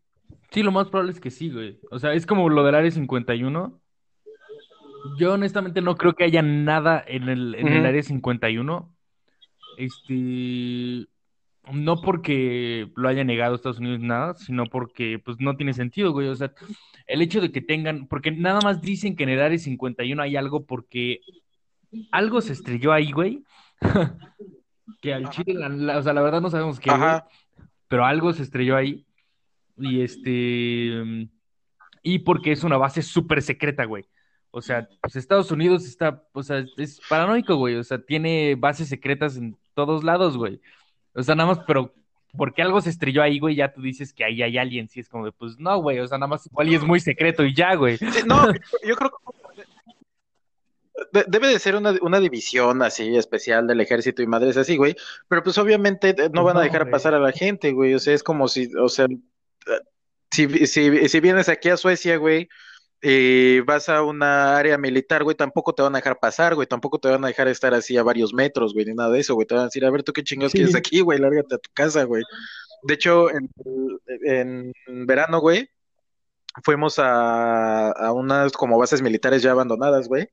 sí, lo más probable es que sí, güey. O sea, es como lo del Área 51. Yo honestamente no creo que haya nada en el, en el Área 51. Este, no porque lo haya negado Estados Unidos nada, sino porque pues no tiene sentido, güey. O sea, el hecho de que tengan, porque nada más dicen que en el área 51 hay algo porque algo se estrelló ahí, güey. que al chile, la, o sea, la verdad no sabemos qué, pero algo se estrelló ahí. Y este, y porque es una base súper secreta, güey. O sea, pues Estados Unidos está, o sea, es paranoico, güey. O sea, tiene bases secretas en todos lados, güey. O sea, nada más, pero porque algo se estrelló ahí, güey, ya tú dices que ahí hay alguien, sí es como de, pues no, güey, o sea, nada más igual y es muy secreto y ya, güey. no, yo creo que debe de ser una, una, división así especial del ejército y madres así, güey, pero pues obviamente eh, no van a dejar pasar a la gente, güey, o sea, es como si, o sea, si, si, si vienes aquí a Suecia, güey, y vas a una área militar, güey, tampoco te van a dejar pasar, güey, tampoco te van a dejar estar así a varios metros, güey, ni nada de eso, güey, te van a decir, a ver, tú qué chingados quieres aquí, güey, lárgate a tu casa, güey. De hecho, en, en verano, güey, fuimos a, a, unas como bases militares ya abandonadas, güey.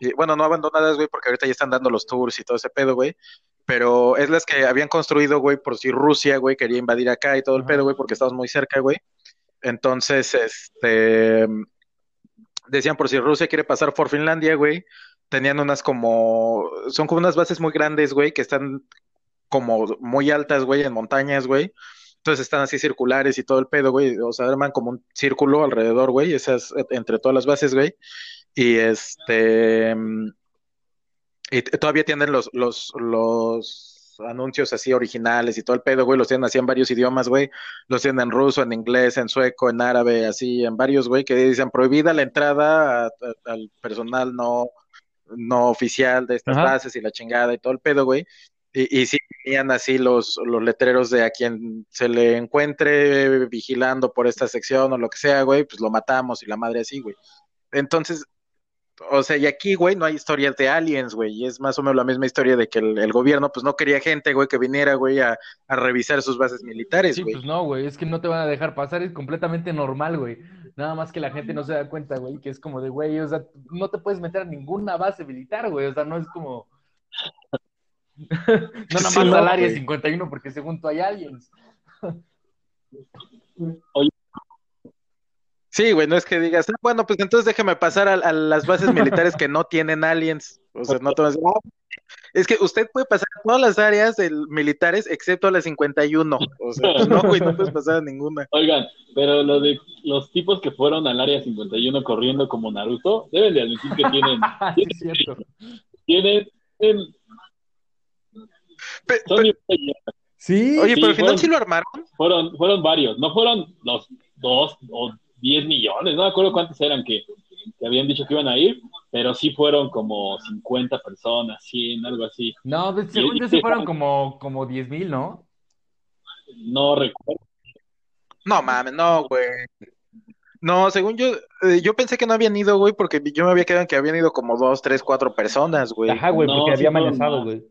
Y, bueno, no abandonadas, güey, porque ahorita ya están dando los tours y todo ese pedo, güey. Pero es las que habían construido, güey, por si Rusia, güey, quería invadir acá y todo el pedo, güey, porque estamos muy cerca, güey. Entonces, este, decían por si Rusia quiere pasar por Finlandia, güey, tenían unas como, son como unas bases muy grandes, güey, que están como muy altas, güey, en montañas, güey. Entonces están así circulares y todo el pedo, güey. O sea, arman como un círculo alrededor, güey, esas, entre todas las bases, güey. Y este, y todavía tienen los, los, los anuncios así originales y todo el pedo, güey, los tienen así en varios idiomas, güey. Los tienen en ruso, en inglés, en sueco, en árabe, así, en varios, güey, que dicen prohibida la entrada al personal no, no oficial de estas bases y la chingada y todo el pedo, güey. Y, y sí tenían así los, los letreros de a quien se le encuentre vigilando por esta sección o lo que sea, güey, pues lo matamos y la madre así, güey. Entonces, o sea, y aquí, güey, no hay historias de aliens, güey, y es más o menos la misma historia de que el, gobierno, pues, no quería gente, güey, que viniera, güey, a, revisar sus bases militares, sí, pues no, güey, es que no te van a dejar pasar, es completamente normal, güey. Nada más que la gente no se da cuenta, güey, que es como de, güey, o sea, no te puedes meter a ninguna base militar, güey, o sea, no es como... no nada más al área 51 porque según tú hay aliens. Oye, Sí, güey, no es que digas, ah, bueno, pues entonces déjame pasar a, las bases militares que no tienen aliens. O sea, no te vas a decir, ah, es que usted puede pasar a todas las áreas militares excepto a las 51. O sea, no, güey, no puedes pasar a ninguna. Oigan, pero lo de los tipos que fueron al área 51 corriendo como Naruto, deben de admitir que tienen. sí, es cierto. Tienen. sí. Oye, pero al final sí lo armaron. Fueron, fueron varios, no fueron los dos o diez millones, no me acuerdo cuántos eran que que habían dicho que iban a ir, pero sí fueron como 50 personas, 100, algo así. No, según yo sí fueron como, como 10 mil, ¿no? No recuerdo. No mames, no, güey. No, según yo, eh, yo pensé que no habían ido, güey, porque yo me había quedado en que habían ido como dos, tres, cuatro personas, güey. Ajá, güey, porque había amenazado, güey.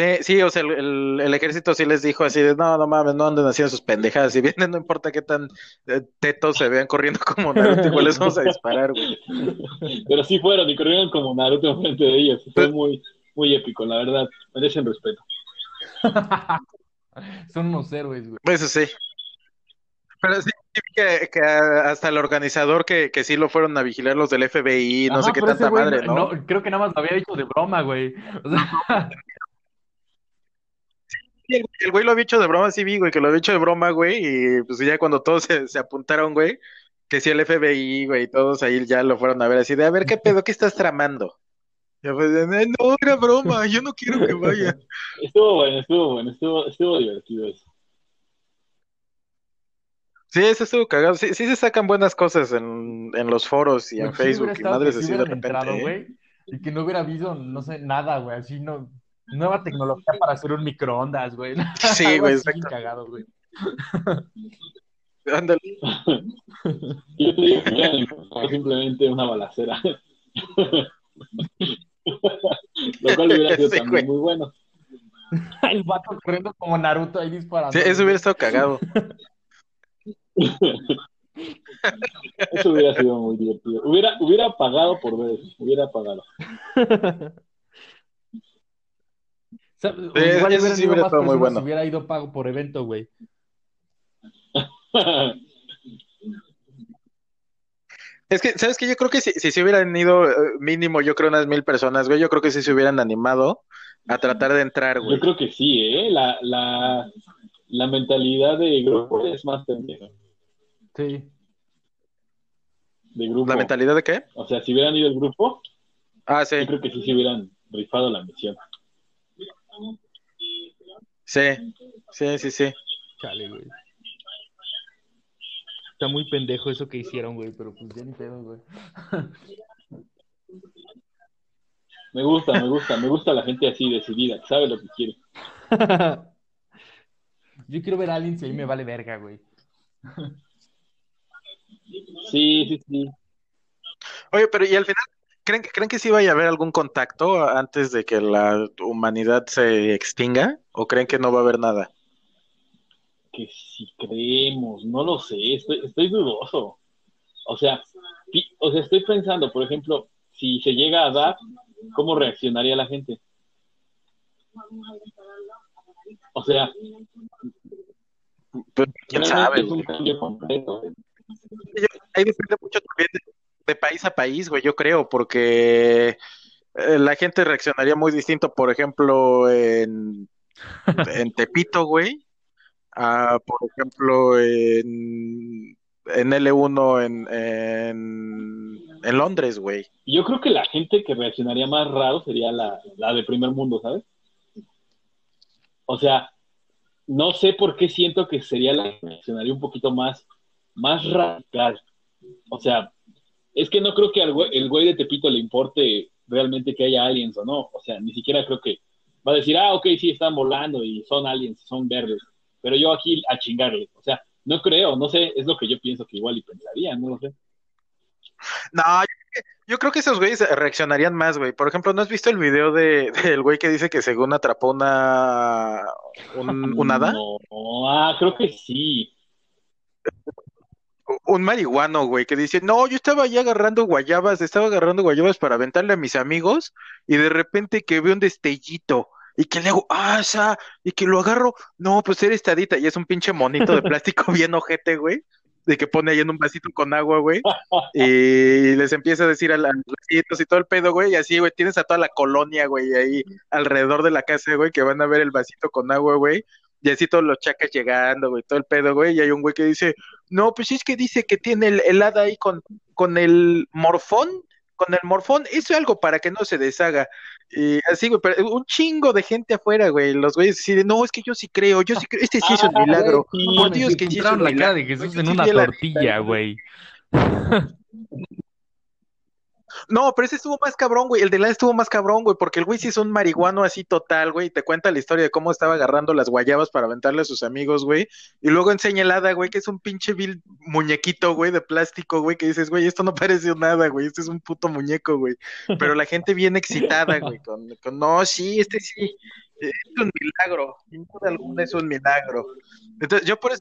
Sí, sí, o sea, el, ejército sí les dijo así de, no, no mames, no anden haciendo sus pendejadas, si vienen no importa qué tan eh, tetos se vean corriendo como Naruto, igual les vamos a disparar, güey. Pero sí fueron y corrieron como Naruto frente de ellos, fue muy, muy épico, la verdad, merecen respeto. Son unos héroes, güey. Eso sí. Pero sí, que, que hasta el organizador que, que sí lo fueron a vigilar los del FBI, no sé qué tanta madre, ¿no? ¿no? Creo que nada más lo había dicho de broma, güey. O sea... el, güey lo había hecho de broma, sí vi, güey, que lo había hecho de broma, güey, y pues ya cuando todos se, apuntaron, güey, que sí el FBI, güey, todos ahí ya lo fueron a ver así de, a ver, ¿qué pedo? ¿Qué estás tramando? Ya pues, no, era broma, yo no quiero que vaya. Estuvo bueno, estuvo bueno, estuvo, estuvo divertido eso. Sí, eso estuvo cagado. Sí, sí se sacan buenas cosas en, en los foros y en Facebook y madres así de repente. ¿eh? y que no hubiera habido, no sé, nada, güey, así no, nueva tecnología para hacer un microondas, güey. Sí, güey, exacto. cagado, güey. Ándale. Yo te digo que simplemente una balacera. Lo cual hubiera sido también muy bueno. El vato corriendo como Naruto ahí disparando. Sí, eso hubiera estado cagado. Eso hubiera sido muy divertido. Hubiera, hubiera pagado por ver eso. Hubiera pagado. igual hubiera sido más muy bueno. si hubiera ido pago por evento, güey. Es que, ¿sabes qué? Yo creo que si, si se hubieran ido eh, mínimo, yo creo unas mil personas, güey, yo creo que sí se hubieran animado a tratar de entrar, güey. Yo creo que sí, ¿eh? La, la, la mentalidad de grupo es más pendeja. Sí. De grupo. ¿La mentalidad de qué? O sea, si hubieran ido el grupo, ah, sí. yo creo que sí se hubieran rifado la misión. Sí, sí, sí, sí. Chale, güey. Está muy pendejo eso que hicieron, güey, pero pues ya ni pedo, güey. Me gusta, me gusta, me gusta la gente así decidida, que sabe lo que quiere. Yo quiero ver a alguien si ahí me vale verga, güey. Sí, sí, sí. Oye, pero y al final, ¿Creen, ¿Creen que sí vaya a haber algún contacto antes de que la humanidad se extinga? ¿O creen que no va a haber nada? Que si creemos, no lo sé, estoy, estoy dudoso. O sea, o sea, estoy pensando, por ejemplo, si se llega a dar, ¿cómo reaccionaría la gente? O sea, pues, quién sabe. Ahí depende mucho también de país a país, güey, yo creo, porque eh, la gente reaccionaría muy distinto, por ejemplo, en, en Tepito, güey, a, por ejemplo, en, en L1 en, en, en Londres, güey. Yo creo que la gente que reaccionaría más raro sería la, la de primer mundo, ¿sabes? O sea, no sé por qué siento que sería la que reaccionaría un poquito más, más radical. O sea, es que no creo que al güey, el güey de Tepito le importe realmente que haya aliens o no. O sea, ni siquiera creo que va a decir, ah, ok, sí, están volando y son aliens, son verdes. Pero yo aquí a chingarle. O sea, no creo, no sé, es lo que yo pienso que igual y pensaría, no lo sé. No, yo, creo que esos güeyes reaccionarían más, güey. Por ejemplo, ¿no has visto el video de, del güey que dice que según atrapó una un, un hada? No, ah, creo que sí un marihuano, güey, que dice, no, yo estaba ahí agarrando guayabas, estaba agarrando guayabas para aventarle a mis amigos, y de repente que veo un destellito, y que le hago, ah, y que lo agarro, no, pues eres tadita, y es un pinche monito de plástico bien ojete, güey. de que pone ahí en un vasito con agua, güey, y les empieza a decir a los vecinos y todo el pedo, güey, y así, güey, tienes a toda la colonia, güey, ahí alrededor de la casa, güey, que van a ver el vasito con agua, güey, y así todos los chacas llegando, güey, todo el pedo, güey, y hay un güey que dice, no, pues es que dice que tiene el, el hada ahí con, con el morfón, con el morfón, eso es algo para que no se deshaga. Y así, güey, pero un chingo de gente afuera, güey. Los güeyes deciden, no, es que yo sí creo, yo sí creo, este sí es un ah, milagro. Por Dios, que sí un la cara de Jesús en una tortilla, güey. No, pero ese estuvo más cabrón, güey. El de la estuvo más cabrón, güey, porque el güey sí es un marihuano así total, güey. Y te cuenta la historia de cómo estaba agarrando las guayabas para aventarle a sus amigos, güey. Y luego enseña el hada, güey, que es un pinche vil muñequito, güey, de plástico, güey, que dices, güey, esto no parece nada, güey. Este es un puto muñeco, güey. Pero la gente viene excitada, güey, con, con no, sí, este sí. Es un milagro, sin duda alguna es un milagro. Entonces, yo por eso,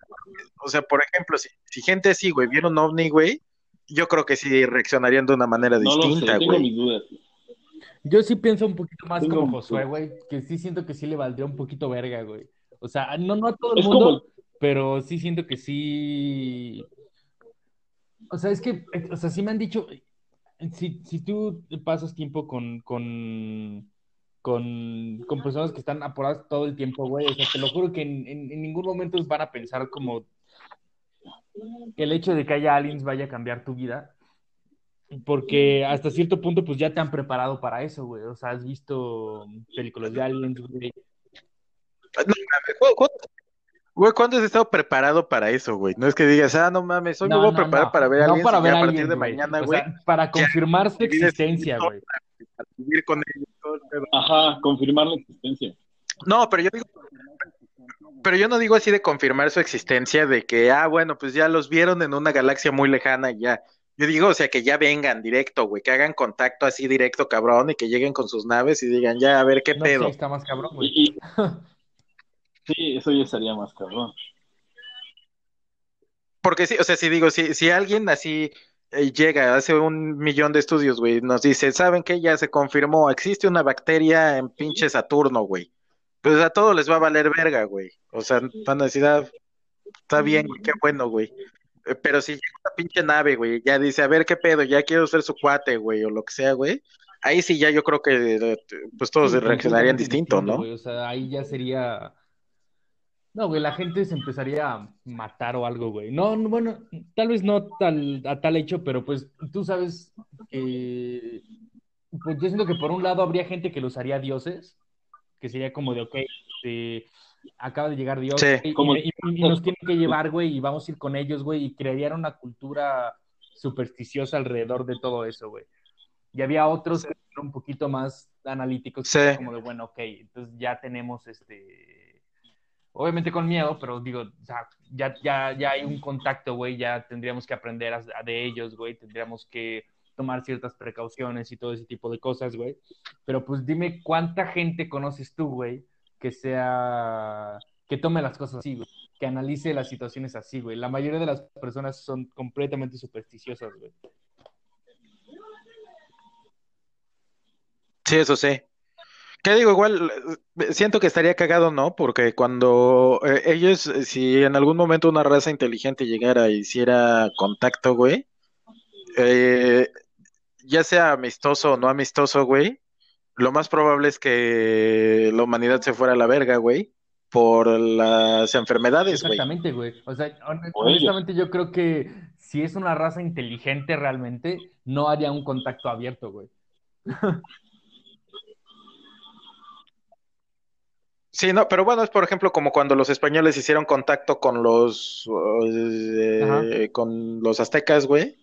o sea, por ejemplo, si, si gente así, güey, viene un ovni, güey, yo creo que sí reaccionarían de una manera distinta, güey. Yo sí pienso un poquito más como Josué, güey, que sí siento que sí le valdría un poquito verga, güey. O sea, no, no a todo el mundo, pero sí siento que sí. O sea, es que, o sea, sí me han dicho, si, si tú pasas tiempo con, con, con, con personas que están apuradas todo el tiempo, güey, o sea, te lo juro que en, en ningún momento van a pensar como el hecho de que haya aliens vaya a cambiar tu vida. Porque hasta cierto punto, pues ya te han preparado para eso, güey. O sea, has visto películas de aliens, güey. Güey, ¿cuándo has estado preparado para eso, güey? No es que digas, ah, no mames, hoy me voy a preparar para ver a alguien para ver a partir de mañana, güey. para confirmar su existencia, güey. Para vivir con ellos. Ajá, confirmar la existencia. No, pero yo digo, pero yo no digo así de confirmar su existencia, de que, ah, bueno, pues ya los vieron en una galaxia muy lejana y ya. Yo digo, o sea, que ya vengan directo, güey, que hagan contacto así directo, cabrón, y que lleguen con sus naves y digan, ya, a ver qué pedo. Sí, está más cabrón, güey. sí, eso ya estaría más cabrón. Porque sí, o sea, si digo, si, si alguien así eh, llega, hace un millón de estudios, güey, nos dice, ¿saben qué? Ya se confirmó, existe una bacteria en pinche Saturno, güey pues a todos les va a valer verga, güey. O sea, van a decir, ah, está bien, qué bueno, güey. Eh, pero si llega una pinche nave, güey, ya dice, a ver qué pedo, ya quiero ser su cuate, güey, o lo que sea, güey. Ahí sí ya yo creo que eh, pues todos reaccionarían distinto, ¿no? o sea, ahí ya sería... No, güey, la gente se empezaría a matar o algo, güey. No, bueno, tal vez no tal, a tal hecho, pero pues tú sabes que... Pues yo siento que por un lado habría gente que los haría dioses que sería como de, ok, este, acaba de llegar Dios y, nos tiene que llevar, güey, y vamos a ir con ellos, güey, y crearían una cultura supersticiosa alrededor de todo eso, güey. Y había otros que eran un poquito más analíticos, como de, bueno, ok, entonces ya tenemos este, obviamente con miedo, pero digo, o sea, ya, ya, ya hay un contacto, güey, ya tendríamos que aprender de ellos, güey, tendríamos que tomar ciertas precauciones y todo ese tipo de cosas, güey. Pero pues dime cuánta gente conoces tú, güey, que sea, que tome las cosas así, güey, que analice las situaciones así, güey. La mayoría de las personas son completamente supersticiosas, güey. Sí, eso sí. ¿Qué digo? Igual siento que estaría cagado, ¿no? Porque cuando eh, ellos, eh, si en algún momento una raza inteligente llegara e hiciera contacto, güey, eh, ya sea amistoso o no amistoso, güey, lo más probable es que la humanidad se fuera a la verga, güey, por las enfermedades, güey. Exactamente, güey. O sea, honestamente yo creo que si es una raza inteligente realmente, no haría un contacto abierto, güey. Sí, no, pero bueno, es por ejemplo como cuando los españoles hicieron contacto con los eh, con los aztecas, güey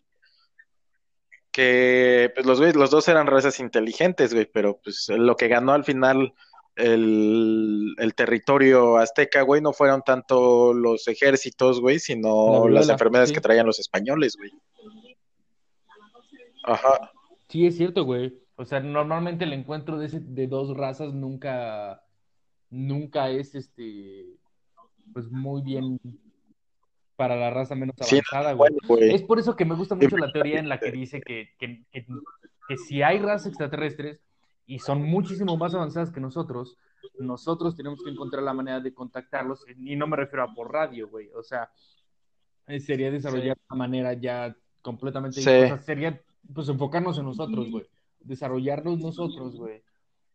que pues los, los dos eran razas inteligentes, güey, pero pues lo que ganó al final el, territorio azteca, güey, no fueron tanto los ejércitos, güey, sino las enfermedades que traían los españoles, güey. Ajá. Sí, es cierto, güey. O sea, normalmente el encuentro de, de dos razas nunca, nunca es, este, pues muy bien para la raza menos avanzada, güey. Es por eso que me gusta mucho la teoría en la que dice que, que, que, si hay razas extraterrestres y son muchísimo más avanzadas que nosotros, nosotros tenemos que encontrar la manera de contactarlos, y no me refiero a por radio, güey, o sea, eh, sería desarrollar de una manera ya completamente diferente. sería pues enfocarnos en nosotros, güey. Desarrollarnos nosotros, güey.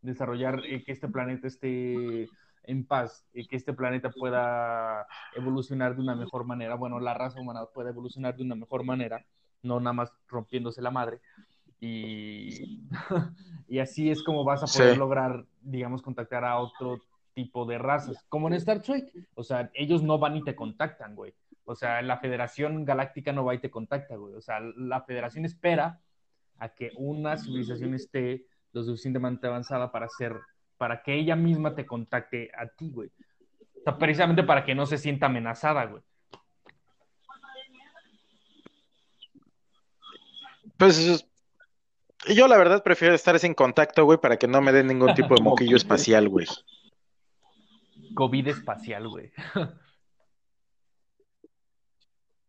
Desarrollar eh, que este planeta esté en paz y que este planeta pueda evolucionar de una mejor manera. Bueno, la raza humana pueda evolucionar de una mejor manera, no nada más rompiéndose la madre. Y, y así es como vas a poder lograr, digamos, contactar a otro tipo de razas, como en Star Trek. O sea, ellos no van y te contactan, güey. O sea, la Federación Galáctica no va y te contacta, güey. O sea, la Federación espera a que una civilización esté lo suficientemente avanzada para hacer, para que ella misma te contacte a ti, güey. O sea, precisamente para que no se sienta amenazada, güey. Pues yo la verdad prefiero estar sin contacto, güey, para que no me den ningún tipo de moquillo espacial, güey. COVID espacial, güey.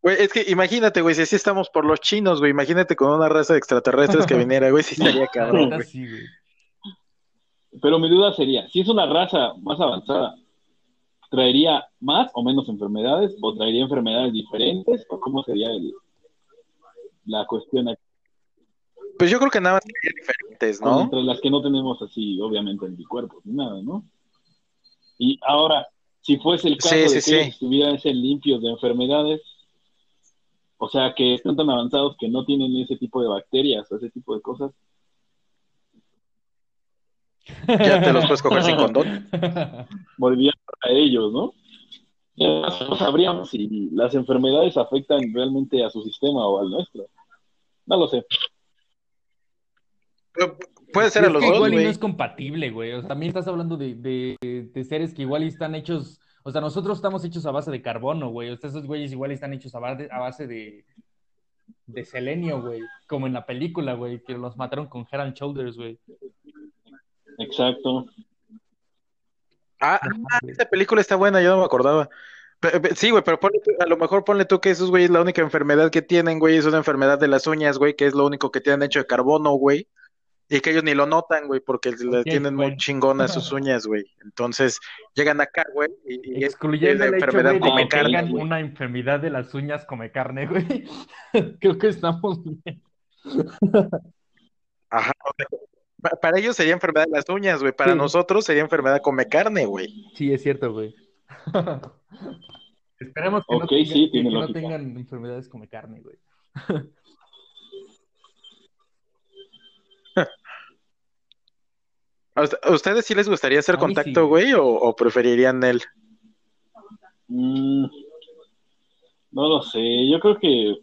Güey, es que imagínate, güey, si así estamos por los chinos, güey, imagínate con una raza de extraterrestres que viniera, güey, si estaría cabrón, güey. Pero mi duda sería, si es una raza más avanzada, ¿traería más o menos enfermedades? ¿O traería enfermedades diferentes? ¿O cómo sería el, la cuestión aquí? Pues yo creo que nada más diferentes, ¿no? entre las que no tenemos así, obviamente, anticuerpos ni nada, ¿no? Y ahora, si fuese el caso de que sí. estuviesen limpios de enfermedades, o sea, que están tan avanzados que no tienen ese tipo de bacterias o ese tipo de cosas. Ya te los puedes coger sin condón. Volvían a ellos, ¿no? Ya no sabríamos si las enfermedades afectan realmente a su sistema o al nuestro. No lo sé. Puede ser a los dos, Igual no es compatible, güey. O sea, también estás hablando de, de, de seres que igual están hechos o sea, nosotros estamos hechos a base de carbono, güey. O sea, esos güeyes igual están hechos a base, a base de, de selenio, güey. Como en la película, güey, que los mataron con Head and Shoulders, güey. Exacto. Ah, ah esa película está buena, yo no me acordaba. Sí, güey, pero a lo mejor ponle tú que esos güeyes la única enfermedad que tienen, güey, es una enfermedad de las uñas, güey, que es lo único que tienen hecho de carbono, güey. Y que ellos ni lo notan, güey, porque le tienen muy chingonas sus uñas, güey. Entonces, llegan acá, güey, y, excluyendo la enfermedad come carne, una enfermedad de las uñas come carne, güey. Creo que estamos bien. Ajá. Para ellos sería enfermedad de las uñas, güey. Para nosotros sería enfermedad come carne, güey. Sí, es cierto, güey. Esperemos que, no, tengan, que no tengan enfermedades come carne, güey. ¿A ustedes sí les gustaría hacer contacto, güey, o, preferirían él? Mm, no lo sé, yo creo que...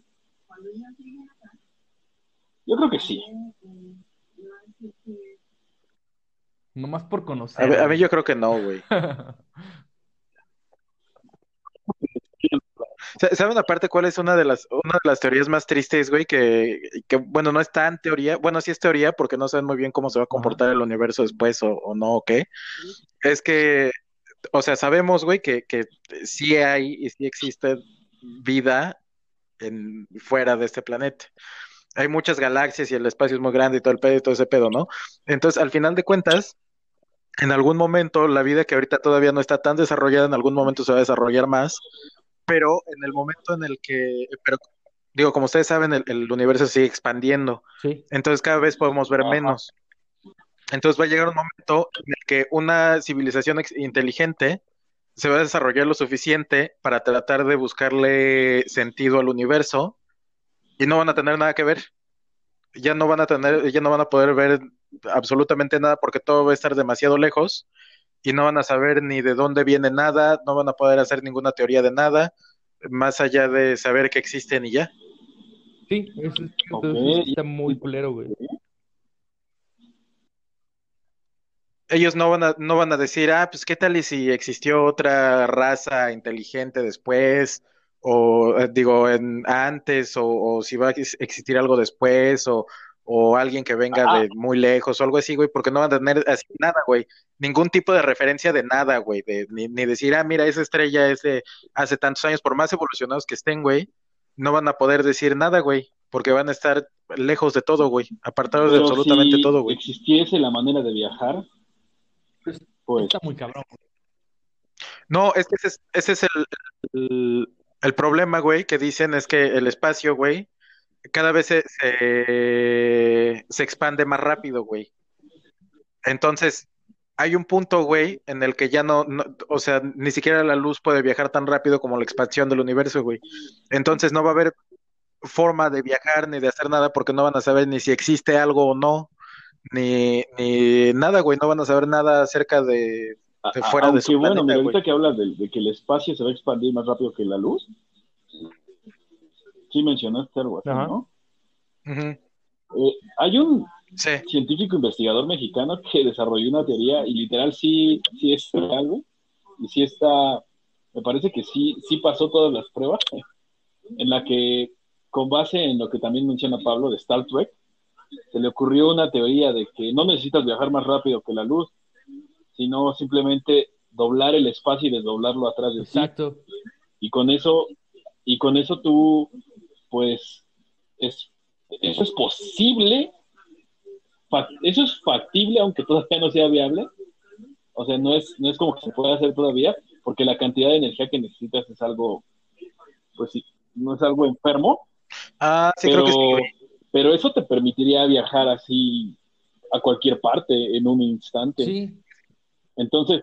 Yo creo que sí. Nomás por conocer. A, a mí yo creo que no, güey. ¿Saben aparte cuál es una de las, una de las teorías más tristes, güey? Que, que, bueno, no es tan teoría, bueno, sí es teoría porque no saben muy bien cómo se va a comportar el universo después o, o no o qué. Es que, o sea, sabemos, güey, que, que sí hay y sí existe vida en, fuera de este planeta. Hay muchas galaxias y el espacio es muy grande y todo el pedo y todo ese pedo, ¿no? Entonces, al final de cuentas, en algún momento, la vida que ahorita todavía no está tan desarrollada, en algún momento se va a desarrollar más pero en el momento en el que, pero digo, como ustedes saben, el, universo sigue expandiendo, entonces cada vez podemos ver menos. Entonces va a llegar un momento en el que una civilización inteligente se va a desarrollar lo suficiente para tratar de buscarle sentido al universo y no van a tener nada que ver. Ya no van a tener, ya no van a poder ver absolutamente nada porque todo va a estar demasiado lejos y no van a saber ni de dónde viene nada, no van a poder hacer ninguna teoría de nada, más allá de saber que existen y ya. Sí, eso, está muy culero, güey. Ellos no van a, no van a decir, ah, pues qué tal y si existió otra raza inteligente después, o eh, digo, en, antes, o, o si va a existir algo después, o, o alguien que venga de muy lejos o algo así, güey, porque no van a tener así nada, güey, ningún tipo de referencia de nada, güey, de, ni, decir, ah, mira, esa estrella es de hace tantos años, por más evolucionados que estén, güey, no van a poder decir nada, güey, porque van a estar lejos de todo, güey, apartados de absolutamente todo, güey. Si existiese la manera de viajar, pues... Está muy cabrón. No, es que ese es, ese es el, El problema, güey, que dicen es que el espacio, güey, cada vez se, se, expande más rápido, güey. Entonces, hay un punto, güey, en el que ya no, o sea, ni siquiera la luz puede viajar tan rápido como la expansión del universo, güey. Entonces no va a haber forma de viajar ni de hacer nada porque no van a saber ni si existe algo o no, ni, ni nada, güey, no van a saber nada acerca de, fuera de su bueno, planeta, ahorita que hablas de, que el espacio se va a expandir más rápido que la luz, sí mencionaste algo así, ¿no? Eh, hay un científico investigador mexicano que desarrolló una teoría y literal sí, sí es algo, y sí está, me parece que sí, sí pasó todas las pruebas, en la que con base en lo que también menciona Pablo de Star Trek, se le ocurrió una teoría de que no necesitas viajar más rápido que la luz, sino simplemente doblar el espacio y desdoblarlo atrás de Exacto. Y con eso, y con eso tú, pues, es, eso es posible, eso es factible, aunque todavía no sea viable. O sea, no es, no es como que se pueda hacer todavía, porque la cantidad de energía que necesitas es algo, pues sí, no es algo enfermo, Ah, sí, pero, creo que sí. Pero eso te permitiría viajar así a cualquier parte en un instante. Sí. Entonces,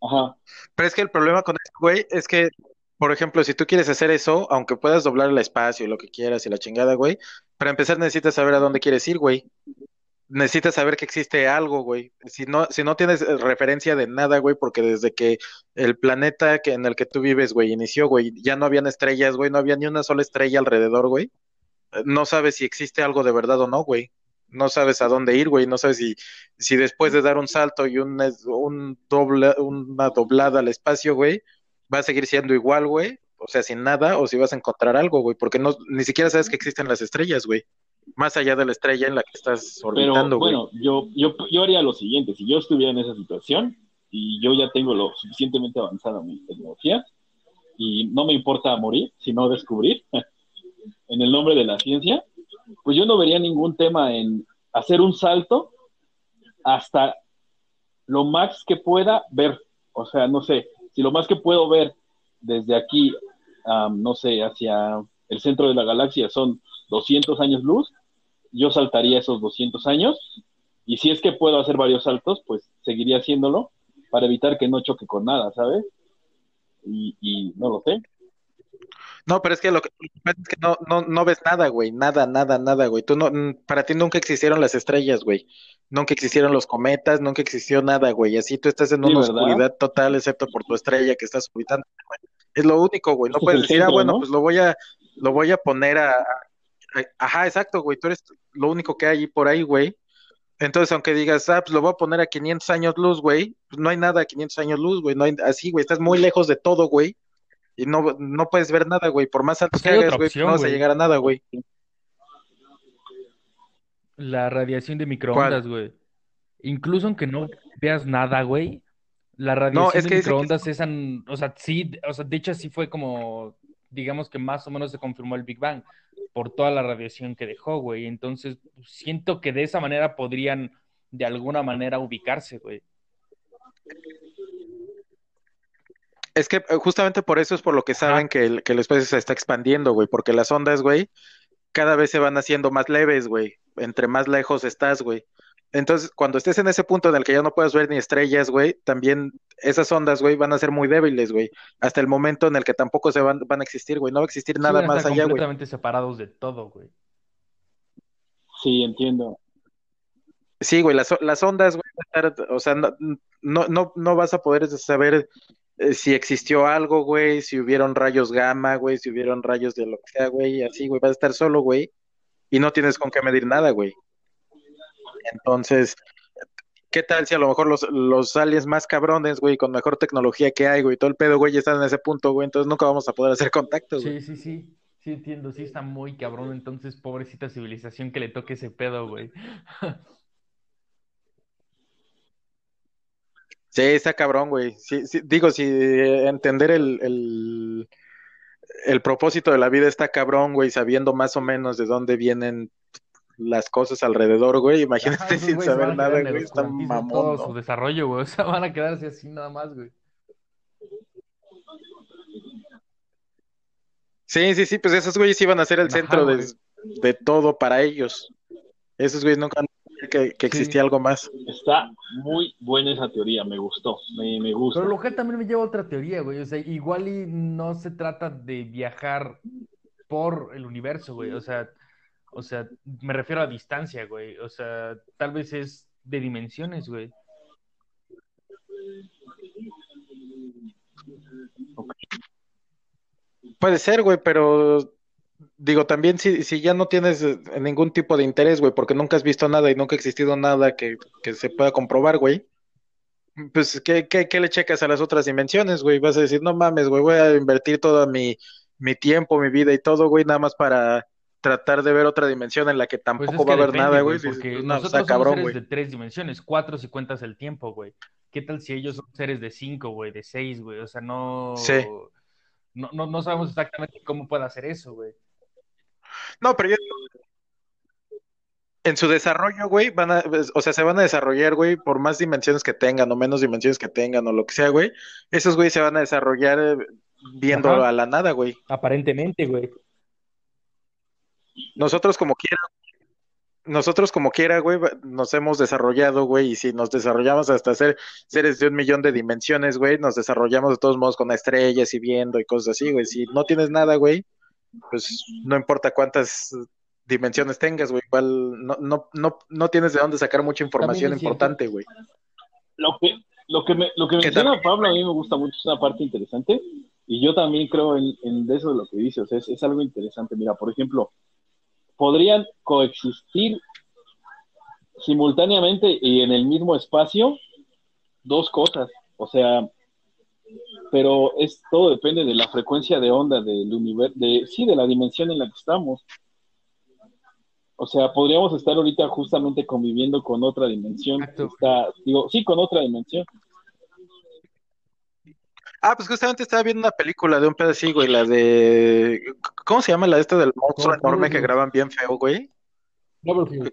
ajá. Pero es que el problema con esto, güey, es que, por ejemplo, si tú quieres hacer eso, aunque puedas doblar el espacio y lo que quieras y la chingada, güey, para empezar necesitas saber a dónde quieres ir, güey. Necesitas saber que existe algo, güey. Si no, si no tienes eh, referencia de nada, güey, porque desde que el planeta que, en el que tú vives, güey, inició, güey, ya no habían estrellas, güey, no había ni una sola estrella alrededor, güey no sabes si existe algo de verdad o no, güey. No sabes a dónde ir, güey. No sabes si, si después de dar un salto y un, una doblada al espacio, güey, va a seguir siendo igual, güey. O sea, sin nada, o si vas a encontrar algo, güey. Porque no, ni siquiera sabes que existen las estrellas, güey. Más allá de la estrella en la que estás orbitando, güey. Bueno, yo, yo, yo haría lo siguiente. Si yo estuviera en esa situación y yo ya tengo lo suficientemente avanzada mi tecnología y no me importa morir, sino descubrir, en el nombre de la ciencia, pues yo no vería ningún tema en hacer un salto hasta lo más que pueda ver. O sea, no sé, si lo más que puedo ver desde aquí, no sé, hacia el centro de la galaxia son 200 años luz, yo saltaría esos 200 años. Y si es que puedo hacer varios saltos, pues seguiría haciéndolo para evitar que no choque con nada, ¿sabes? Y, y no lo sé. No, pero es que lo que pasa es que no, no, no ves nada, güey, nada, nada, nada, güey. Tú no, para ti nunca existieron las estrellas, güey. Nunca existieron los cometas, nunca existió nada, güey. Así tú estás en una oscuridad total, excepto por tu estrella que estás orbitando, Es lo único, güey. No puedes decir, ah, bueno, pues lo voy a, lo voy a poner a, ajá, exacto, güey. Tú eres lo único que hay por ahí, güey. Entonces, aunque digas, ah, pues lo voy a poner a 500 años luz, güey, pues no hay nada a 500 años luz, güey, no hay, así, güey, estás muy lejos de todo, güey, y no, no puedes ver nada, güey. Por más alto pues que hagas, güey, no vas a llegar a nada, güey. La radiación de microondas, güey. Incluso aunque no veas nada, güey, la radiación de microondas es, o sea, sí, o sea, de hecho sí fue como, digamos que más o menos se confirmó el Big Bang por toda la radiación que dejó, güey. Entonces, siento que de esa manera podrían de alguna manera ubicarse, güey. Es que eh, justamente por eso es por lo que saben que el, que el espacio se está expandiendo, güey, porque las ondas, güey, cada vez se van haciendo más leves, güey, entre más lejos estás, güey. Entonces, cuando estés en ese punto en el que ya no puedes ver ni estrellas, güey, también esas ondas, güey, van a ser muy débiles, güey, hasta el momento en el que tampoco se van, van a existir, güey, no va a existir nada más allá, güey. completamente separados de todo, güey. Sí, entiendo. Sí, güey, las, las ondas, güey, o sea, no, no, no vas a poder saber eh, si existió algo, güey, si hubieron rayos gamma, güey, si hubieron rayos de lo que sea, güey, así, güey, vas a estar solo, güey, y no tienes con qué medir nada, güey. Entonces, ¿qué tal si a lo mejor los, los aliens más cabrones, güey, con mejor tecnología que hay, güey, todo el pedo, güey, están en ese punto, güey, entonces nunca vamos a poder hacer contacto, güey. Sí, sí, sí, sí entiendo, sí está muy cabrón, entonces pobrecita civilización que le toque ese pedo, güey. Sí, está cabrón, güey. Sí, digo, si entender el, el, propósito de la vida está cabrón, güey, sabiendo más o menos de dónde vienen las cosas alrededor, güey. Imagínate sin saber nada, güey. Está mamón. Todo su desarrollo, güey. O sea, van a quedarse así nada más, güey. Sí, sí, sí, pues esos güeyes iban a ser el centro de, todo para ellos. Esos güeyes nunca que, que existía algo más. Está muy buena esa teoría, me gustó, me, me gusta. Pero que también me lleva a otra teoría, güey. O sea, igual y no se trata de viajar por el universo, güey. O sea, o sea, me refiero a distancia, güey. O sea, tal vez es de dimensiones, güey. Puede ser, güey, pero digo, también si, si ya no tienes eh, ningún tipo de interés, güey, porque nunca has visto nada y nunca ha existido nada que, se pueda comprobar, güey, pues, ¿qué, ¿qué, le checas a las otras dimensiones, güey? Vas a decir, no mames, güey, voy a invertir todo mi, mi tiempo, mi vida y todo, güey, nada más para tratar de ver otra dimensión en la que pues tampoco va a haber nada, güey. Porque pues, nosotros somos seres de tres dimensiones, cuatro si cuentas el tiempo, güey. ¿Qué tal si ellos son seres de cinco, güey, de seis, güey? O sea, no... Sí. No, no, no sabemos exactamente cómo puede hacer eso, güey. No, pero yo... En su desarrollo, güey, van a, o sea, se van a desarrollar, güey, por más dimensiones que tengan o menos dimensiones que tengan o lo que sea, güey. Esos, güey, se van a desarrollar eh, viendo a la nada, güey. Aparentemente, güey. Nosotros como quiera, nosotros como quiera, güey, nos hemos desarrollado, güey, y si nos desarrollamos hasta ser seres de un millón de dimensiones, güey, nos desarrollamos de todos modos con estrellas y viendo y cosas así, güey. Si no tienes nada, güey, pues no importa cuántas dimensiones tengas, güey, igual no, no, no, no tienes de dónde sacar mucha información importante, güey. Lo que, lo que, me, lo que menciona Pablo a mí me gusta mucho, es una parte interesante, y yo también creo en, en eso de lo que dices, es, es algo interesante. Mira, por ejemplo, podrían coexistir simultáneamente y en el mismo espacio dos cosas, o sea, pero es todo depende de la frecuencia de onda del universo, de sí, de la dimensión en la que estamos. O sea, podríamos estar ahorita justamente conviviendo con otra dimensión. Está, digo, sí, con otra dimensión. Ah, pues justamente estaba viendo una película de un pedacito, güey, la de. ¿Cómo se llama la de esta del monstruo enorme que graban bien feo, güey? Cloverfield.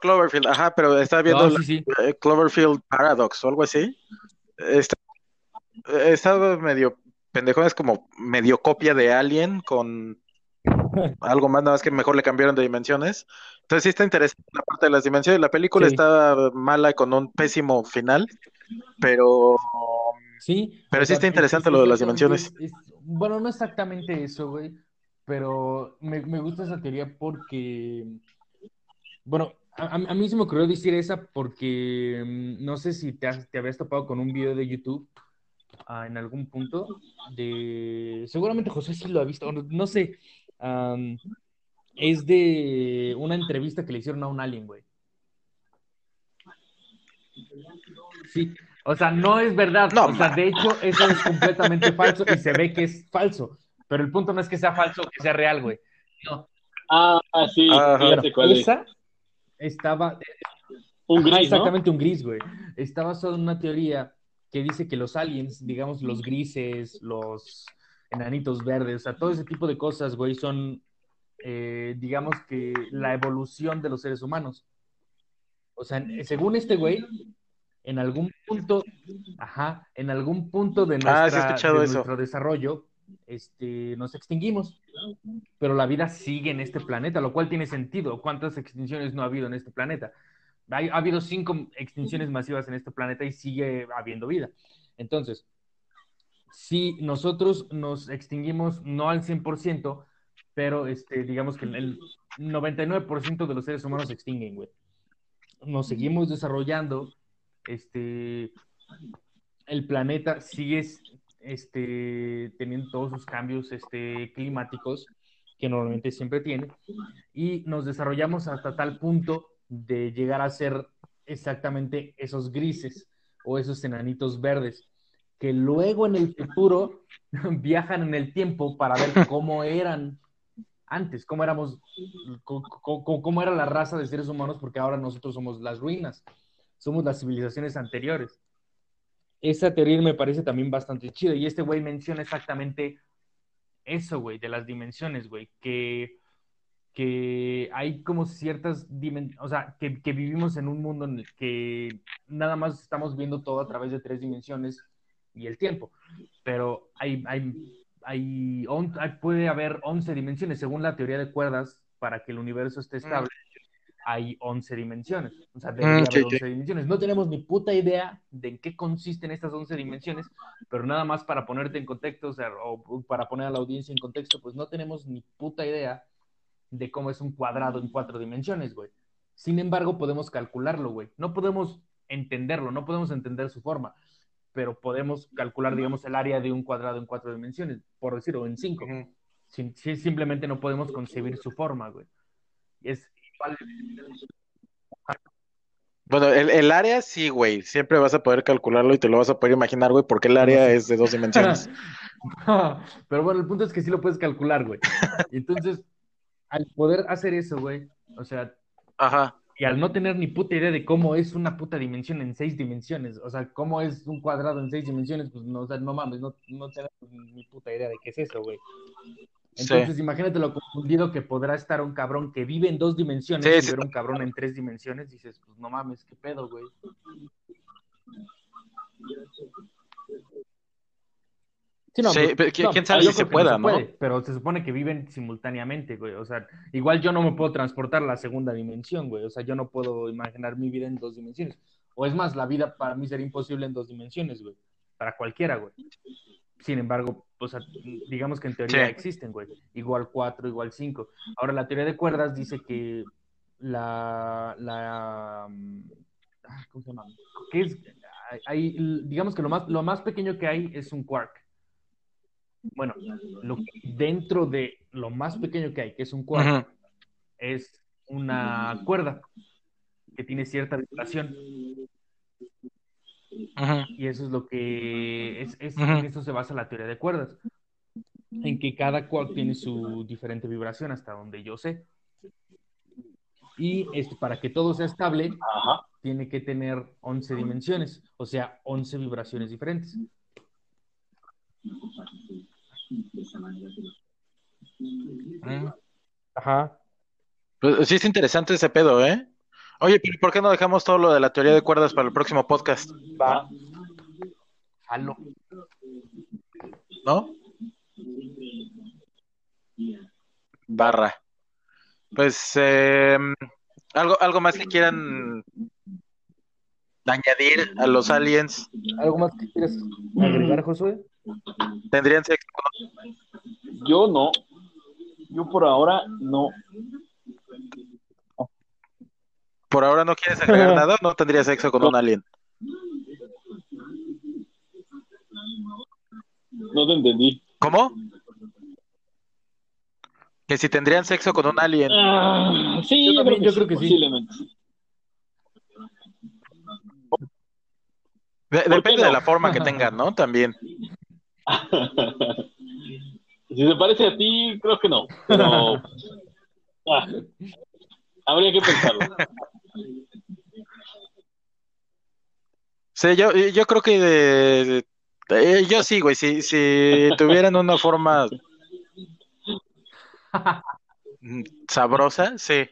Cloverfield, ajá, pero estaba viendo eh, Cloverfield Paradox o algo así. Estaba medio pendejo, es como medio copia de Alien con algo más, nada más que mejor le cambiaron de dimensiones. Entonces sí está interesante la parte de las dimensiones. La película está mala con un pésimo final, pero sí, pero sí está interesante lo de las dimensiones. bueno, no exactamente eso, güey, pero me, gusta esa teoría porque, bueno, a, mí se me ocurrió decir esa porque mm, no sé si te, te habías topado con un video de YouTube ah, en algún punto de, seguramente José sí lo ha visto, no sé, es de una entrevista que le hicieron a un alien, güey. Sí, o sea, no es verdad. No, o sea, de hecho, eso es completamente falso y se ve que es falso. Pero el punto no es que sea falso o que sea real, güey. No. Ah, sí, esa estaba. Un gris, exactamente un gris, güey. Estaba solo una teoría que dice que los aliens, digamos, los grises, los enanitos verdes, o sea, todo ese tipo de cosas, güey, son, eh, digamos que la evolución de los seres humanos. O sea, según este güey, en algún punto, ajá, en algún punto de, ah, nuestro desarrollo, este, nos extinguimos, pero la vida sigue en este planeta, lo cual tiene sentido. ¿Cuántas extinciones no ha habido en este planeta? ha habido cinco extinciones masivas en este planeta y sigue habiendo vida. Entonces, si nosotros nos extinguimos, no al 100%, pero este, digamos que el 99% de los seres humanos se extinguen, güey. Nos seguimos desarrollando, este, el planeta sigue este, teniendo todos sus cambios este, climáticos que normalmente siempre tiene, y nos desarrollamos hasta tal punto de llegar a ser exactamente esos grises o esos enanitos verdes que luego en el futuro viajan en el tiempo para ver cómo eran antes, cómo éramos, cómo, era la raza de seres humanos, porque ahora nosotros somos las ruinas, somos las civilizaciones anteriores. Esa teoría me parece también bastante chida y este güey menciona exactamente eso, güey, de las dimensiones, güey, que, que hay como ciertas dimensiones, o sea, que, que vivimos en un mundo en el que nada más estamos viendo todo a través de tres dimensiones y el tiempo. Pero hay, hay, hay, puede haber 11 dimensiones, según la teoría de cuerdas, para que el universo esté estable, hay 11 dimensiones. O sea, debería haber 11 dimensiones. No tenemos ni puta idea de en qué consisten estas 11 dimensiones, pero nada más para ponerte en contexto, o sea, o para poner a la audiencia en contexto, pues no tenemos ni puta idea de cómo es un cuadrado en cuatro dimensiones, güey. Sin embargo, podemos calcularlo, güey. No podemos entenderlo, no podemos entender su forma, pero podemos calcular, digamos, el área de un cuadrado en cuatro dimensiones, por decirlo, en cinco. simplemente no podemos concebir su forma, güey. Es Bueno, el, área sí, güey. Siempre vas a poder calcularlo y te lo vas a poder imaginar, güey, porque el área es de dos dimensiones. Pero bueno, el punto es que sí lo puedes calcular, güey. Entonces, al poder hacer eso, güey, o sea, Ajá. Y al no tener ni puta idea de cómo es una puta dimensión en seis dimensiones, o sea, cómo es un cuadrado en seis dimensiones, pues no, o sea, no mames, no, no tenemos ni puta idea de qué es eso, güey. Entonces, imagínate lo confundido que podrá estar un cabrón que vive en dos dimensiones y ver un cabrón en tres dimensiones, dices, pues no mames, qué pedo, güey. Sí, pues, quién sabe si se pueda, ¿no? pero se supone que viven simultáneamente, güey. O sea, igual yo no me puedo transportar a la segunda dimensión, güey. O sea, yo no puedo imaginar mi vida en dos dimensiones. O es más, la vida para mí sería imposible en dos dimensiones, güey. Para cualquiera, güey. Sin embargo, o sea, digamos que en teoría existen, güey. Igual cuatro, igual cinco. Ahora, la teoría de cuerdas dice que la, la, mm, ¿cómo se llama? Que es, hay, digamos que lo más, lo más pequeño que hay es un quark bueno, lo dentro de lo más pequeño que hay, que es un cuarto, es una cuerda que tiene cierta vibración. Y eso es lo que es, en eso se basa la teoría de cuerdas, en que cada quark tiene su diferente vibración hasta donde yo sé. Y este, para que todo sea estable, tiene que tener 11 dimensiones, o sea, 11 vibraciones diferentes. Ajá. Pues sí es interesante ese pedo, ¿eh? Oye, ¿por qué no dejamos todo lo de la teoría de cuerdas para el próximo podcast? Va. ¿No? Barra. Pues, em, ¿algo, ¿algo más que quieran añadir a los aliens? ¿Algo más que quieras agregar, Josué? ¿Tendrían sexo? Yo no. Yo por ahora no. ¿Por ahora no quieres agregar nada no tendrías sexo con un alien? No te entendí. ¿Cómo? Que si tendrían sexo con un alien. Ah, sí, yo, creo que sí. depende de la forma que tengan, ¿no? También. si se parece a ti, creo que no. Pero ah, habría que pensarlo. Sí, yo, yo creo que eh, yo sí, güey. Si, si tuvieran una forma sabrosa, sí.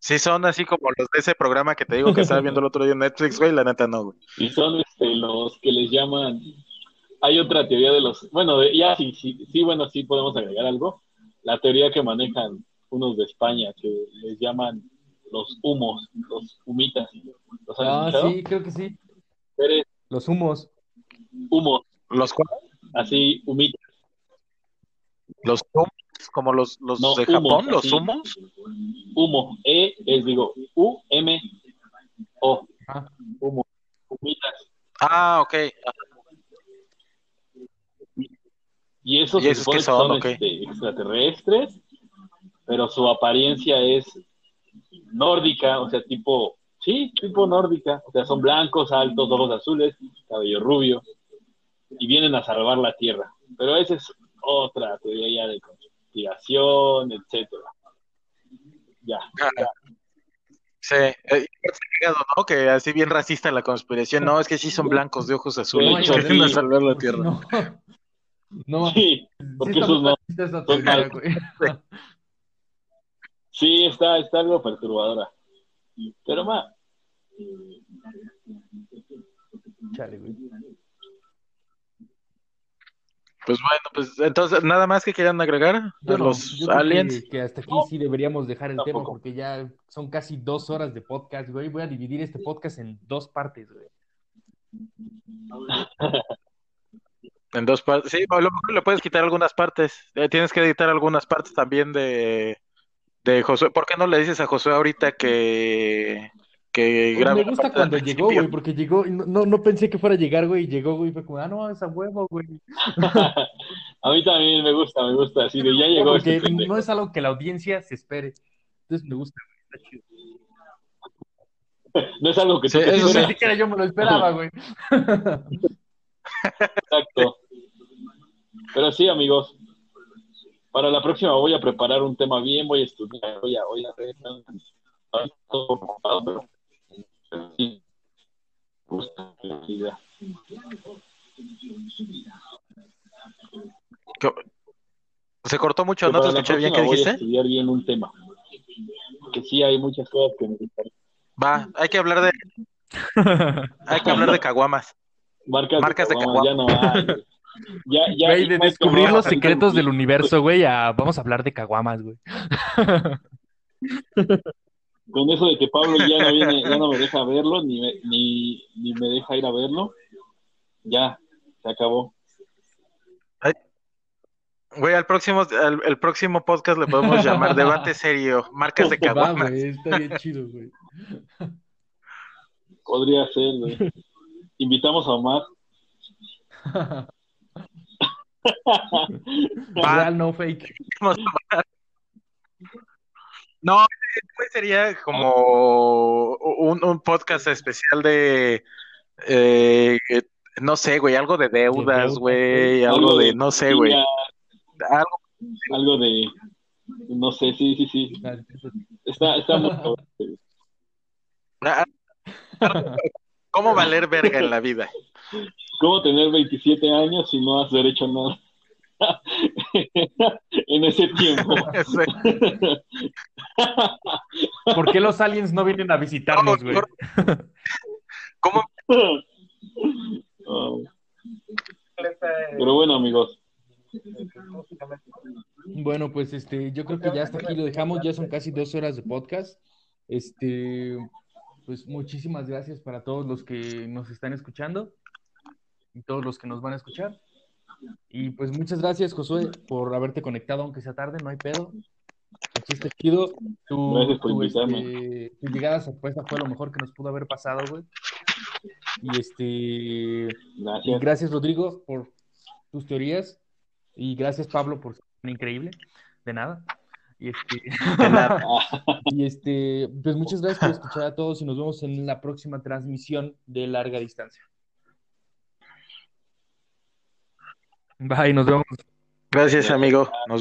Sí, son así como los de ese programa que te digo que estaba viendo el otro día en Netflix, güey, la neta no, güey. Y son este, los que les llaman hay otra teoría de los, bueno, ya sí, sí, sí, bueno, sí podemos agregar algo. La teoría que manejan unos de España que les llaman los humos, los humitas. ah, sí, creo que sí. los humos. Humos. ¿Los cuáles? Así, humitas. ¿Los humos? Como los, los de Japón, los humos. Humo, E es, digo, U-M-O. Ah. Humo, humitas. Ah, ok. Y esos, son, este, extraterrestres, pero su apariencia es nórdica, o sea, tipo, sí, tipo nórdica, o sea, son blancos, altos, ojos azules, cabello rubio, y vienen a salvar la Tierra. Pero esa es otra teoría ya de conspiración, etcétera. Ya. Sí, eh, ¿no? Que así bien racista la conspiración. No, es que sí son blancos de ojos azules. y vienen a salvar la Tierra. No, sí, porque sí esos no. Sí, está, está algo perturbadora. Pero más. Chale, güey. Pues bueno, pues entonces, ¿nada más que quieran agregar a los aliens? Que, hasta aquí sí deberíamos dejar el tema porque ya son casi dos horas de podcast, güey. Voy a dividir este podcast en dos partes, güey. En dos partes. Sí, a lo mejor le puedes quitar algunas partes. Eh, tienes que editar algunas partes también de, de Josué. ¿Por qué no le dices a Josué ahorita que, que pues Me gusta cuando llegó, güey, porque llegó, no, no pensé que fuera a llegar, güey, y llegó, güey, y fue como, ah, no, esa huevo, güey. a mí también me gusta, me gusta, así de ya llegó. Porque este no es algo que la audiencia se espere. Entonces me gusta, güey, está chido. No es algo que sí, eso ni siquiera yo me lo esperaba, güey. Exacto. Pero sí, amigos, para la próxima voy a preparar un tema bien, voy a estudiar, voy a, voy a ver, Se cortó mucho, ¿no te escuché bien qué dijiste? Voy a estudiar bien un tema. Que sí hay muchas cosas que me Va, hay que hablar de hay que hablar de caguamas. Marcas, de, caguamas. Ya no hay. Ya, ya güey, de descubrir los secretos del universo, güey, vamos a hablar de caguamas, güey. Con eso de que Pablo ya no viene, ya no me deja verlo, ni me, ni, ni me deja ir a verlo, ya, se acabó. Güey, al próximo, el próximo podcast le podemos llamar Debate Serio, marcas de caguamas. está bien chido, güey. Podría ser, güey. Invitamos a Omar. Real, no fake. No, sería como un, podcast especial de, eh, no sé, güey, algo de deudas, güey, algo de, no sé, güey. Algo, algo de, no sé, sí, sí, sí. Está, está muy... ¿Cómo valer verga en la vida? ¿Cómo tener 27 años y no has derecho a nada? en ese tiempo. ¿Por qué los aliens no vienen a visitarnos, güey? ¿Cómo? Pero bueno, amigos. Bueno, pues este, yo creo que ya hasta aquí lo dejamos, ya son casi dos horas de podcast. Este, pues muchísimas gracias para todos los que nos están escuchando y todos los que nos van a escuchar. Y pues muchas gracias, Josué, por haberte conectado, aunque sea tarde, no hay pedo. Aquí está chido. Tu, gracias por este, tu llegada sorpresa fue lo mejor que nos pudo haber pasado, güey. Y este. Gracias. gracias, Rodrigo, por tus teorías. Y gracias, Pablo, por ser increíble. De nada. Y este, y este, pues muchas gracias por escuchar a todos y nos vemos en la próxima transmisión de larga distancia. Bye, nos vemos. Gracias, amigo. Nos vemos.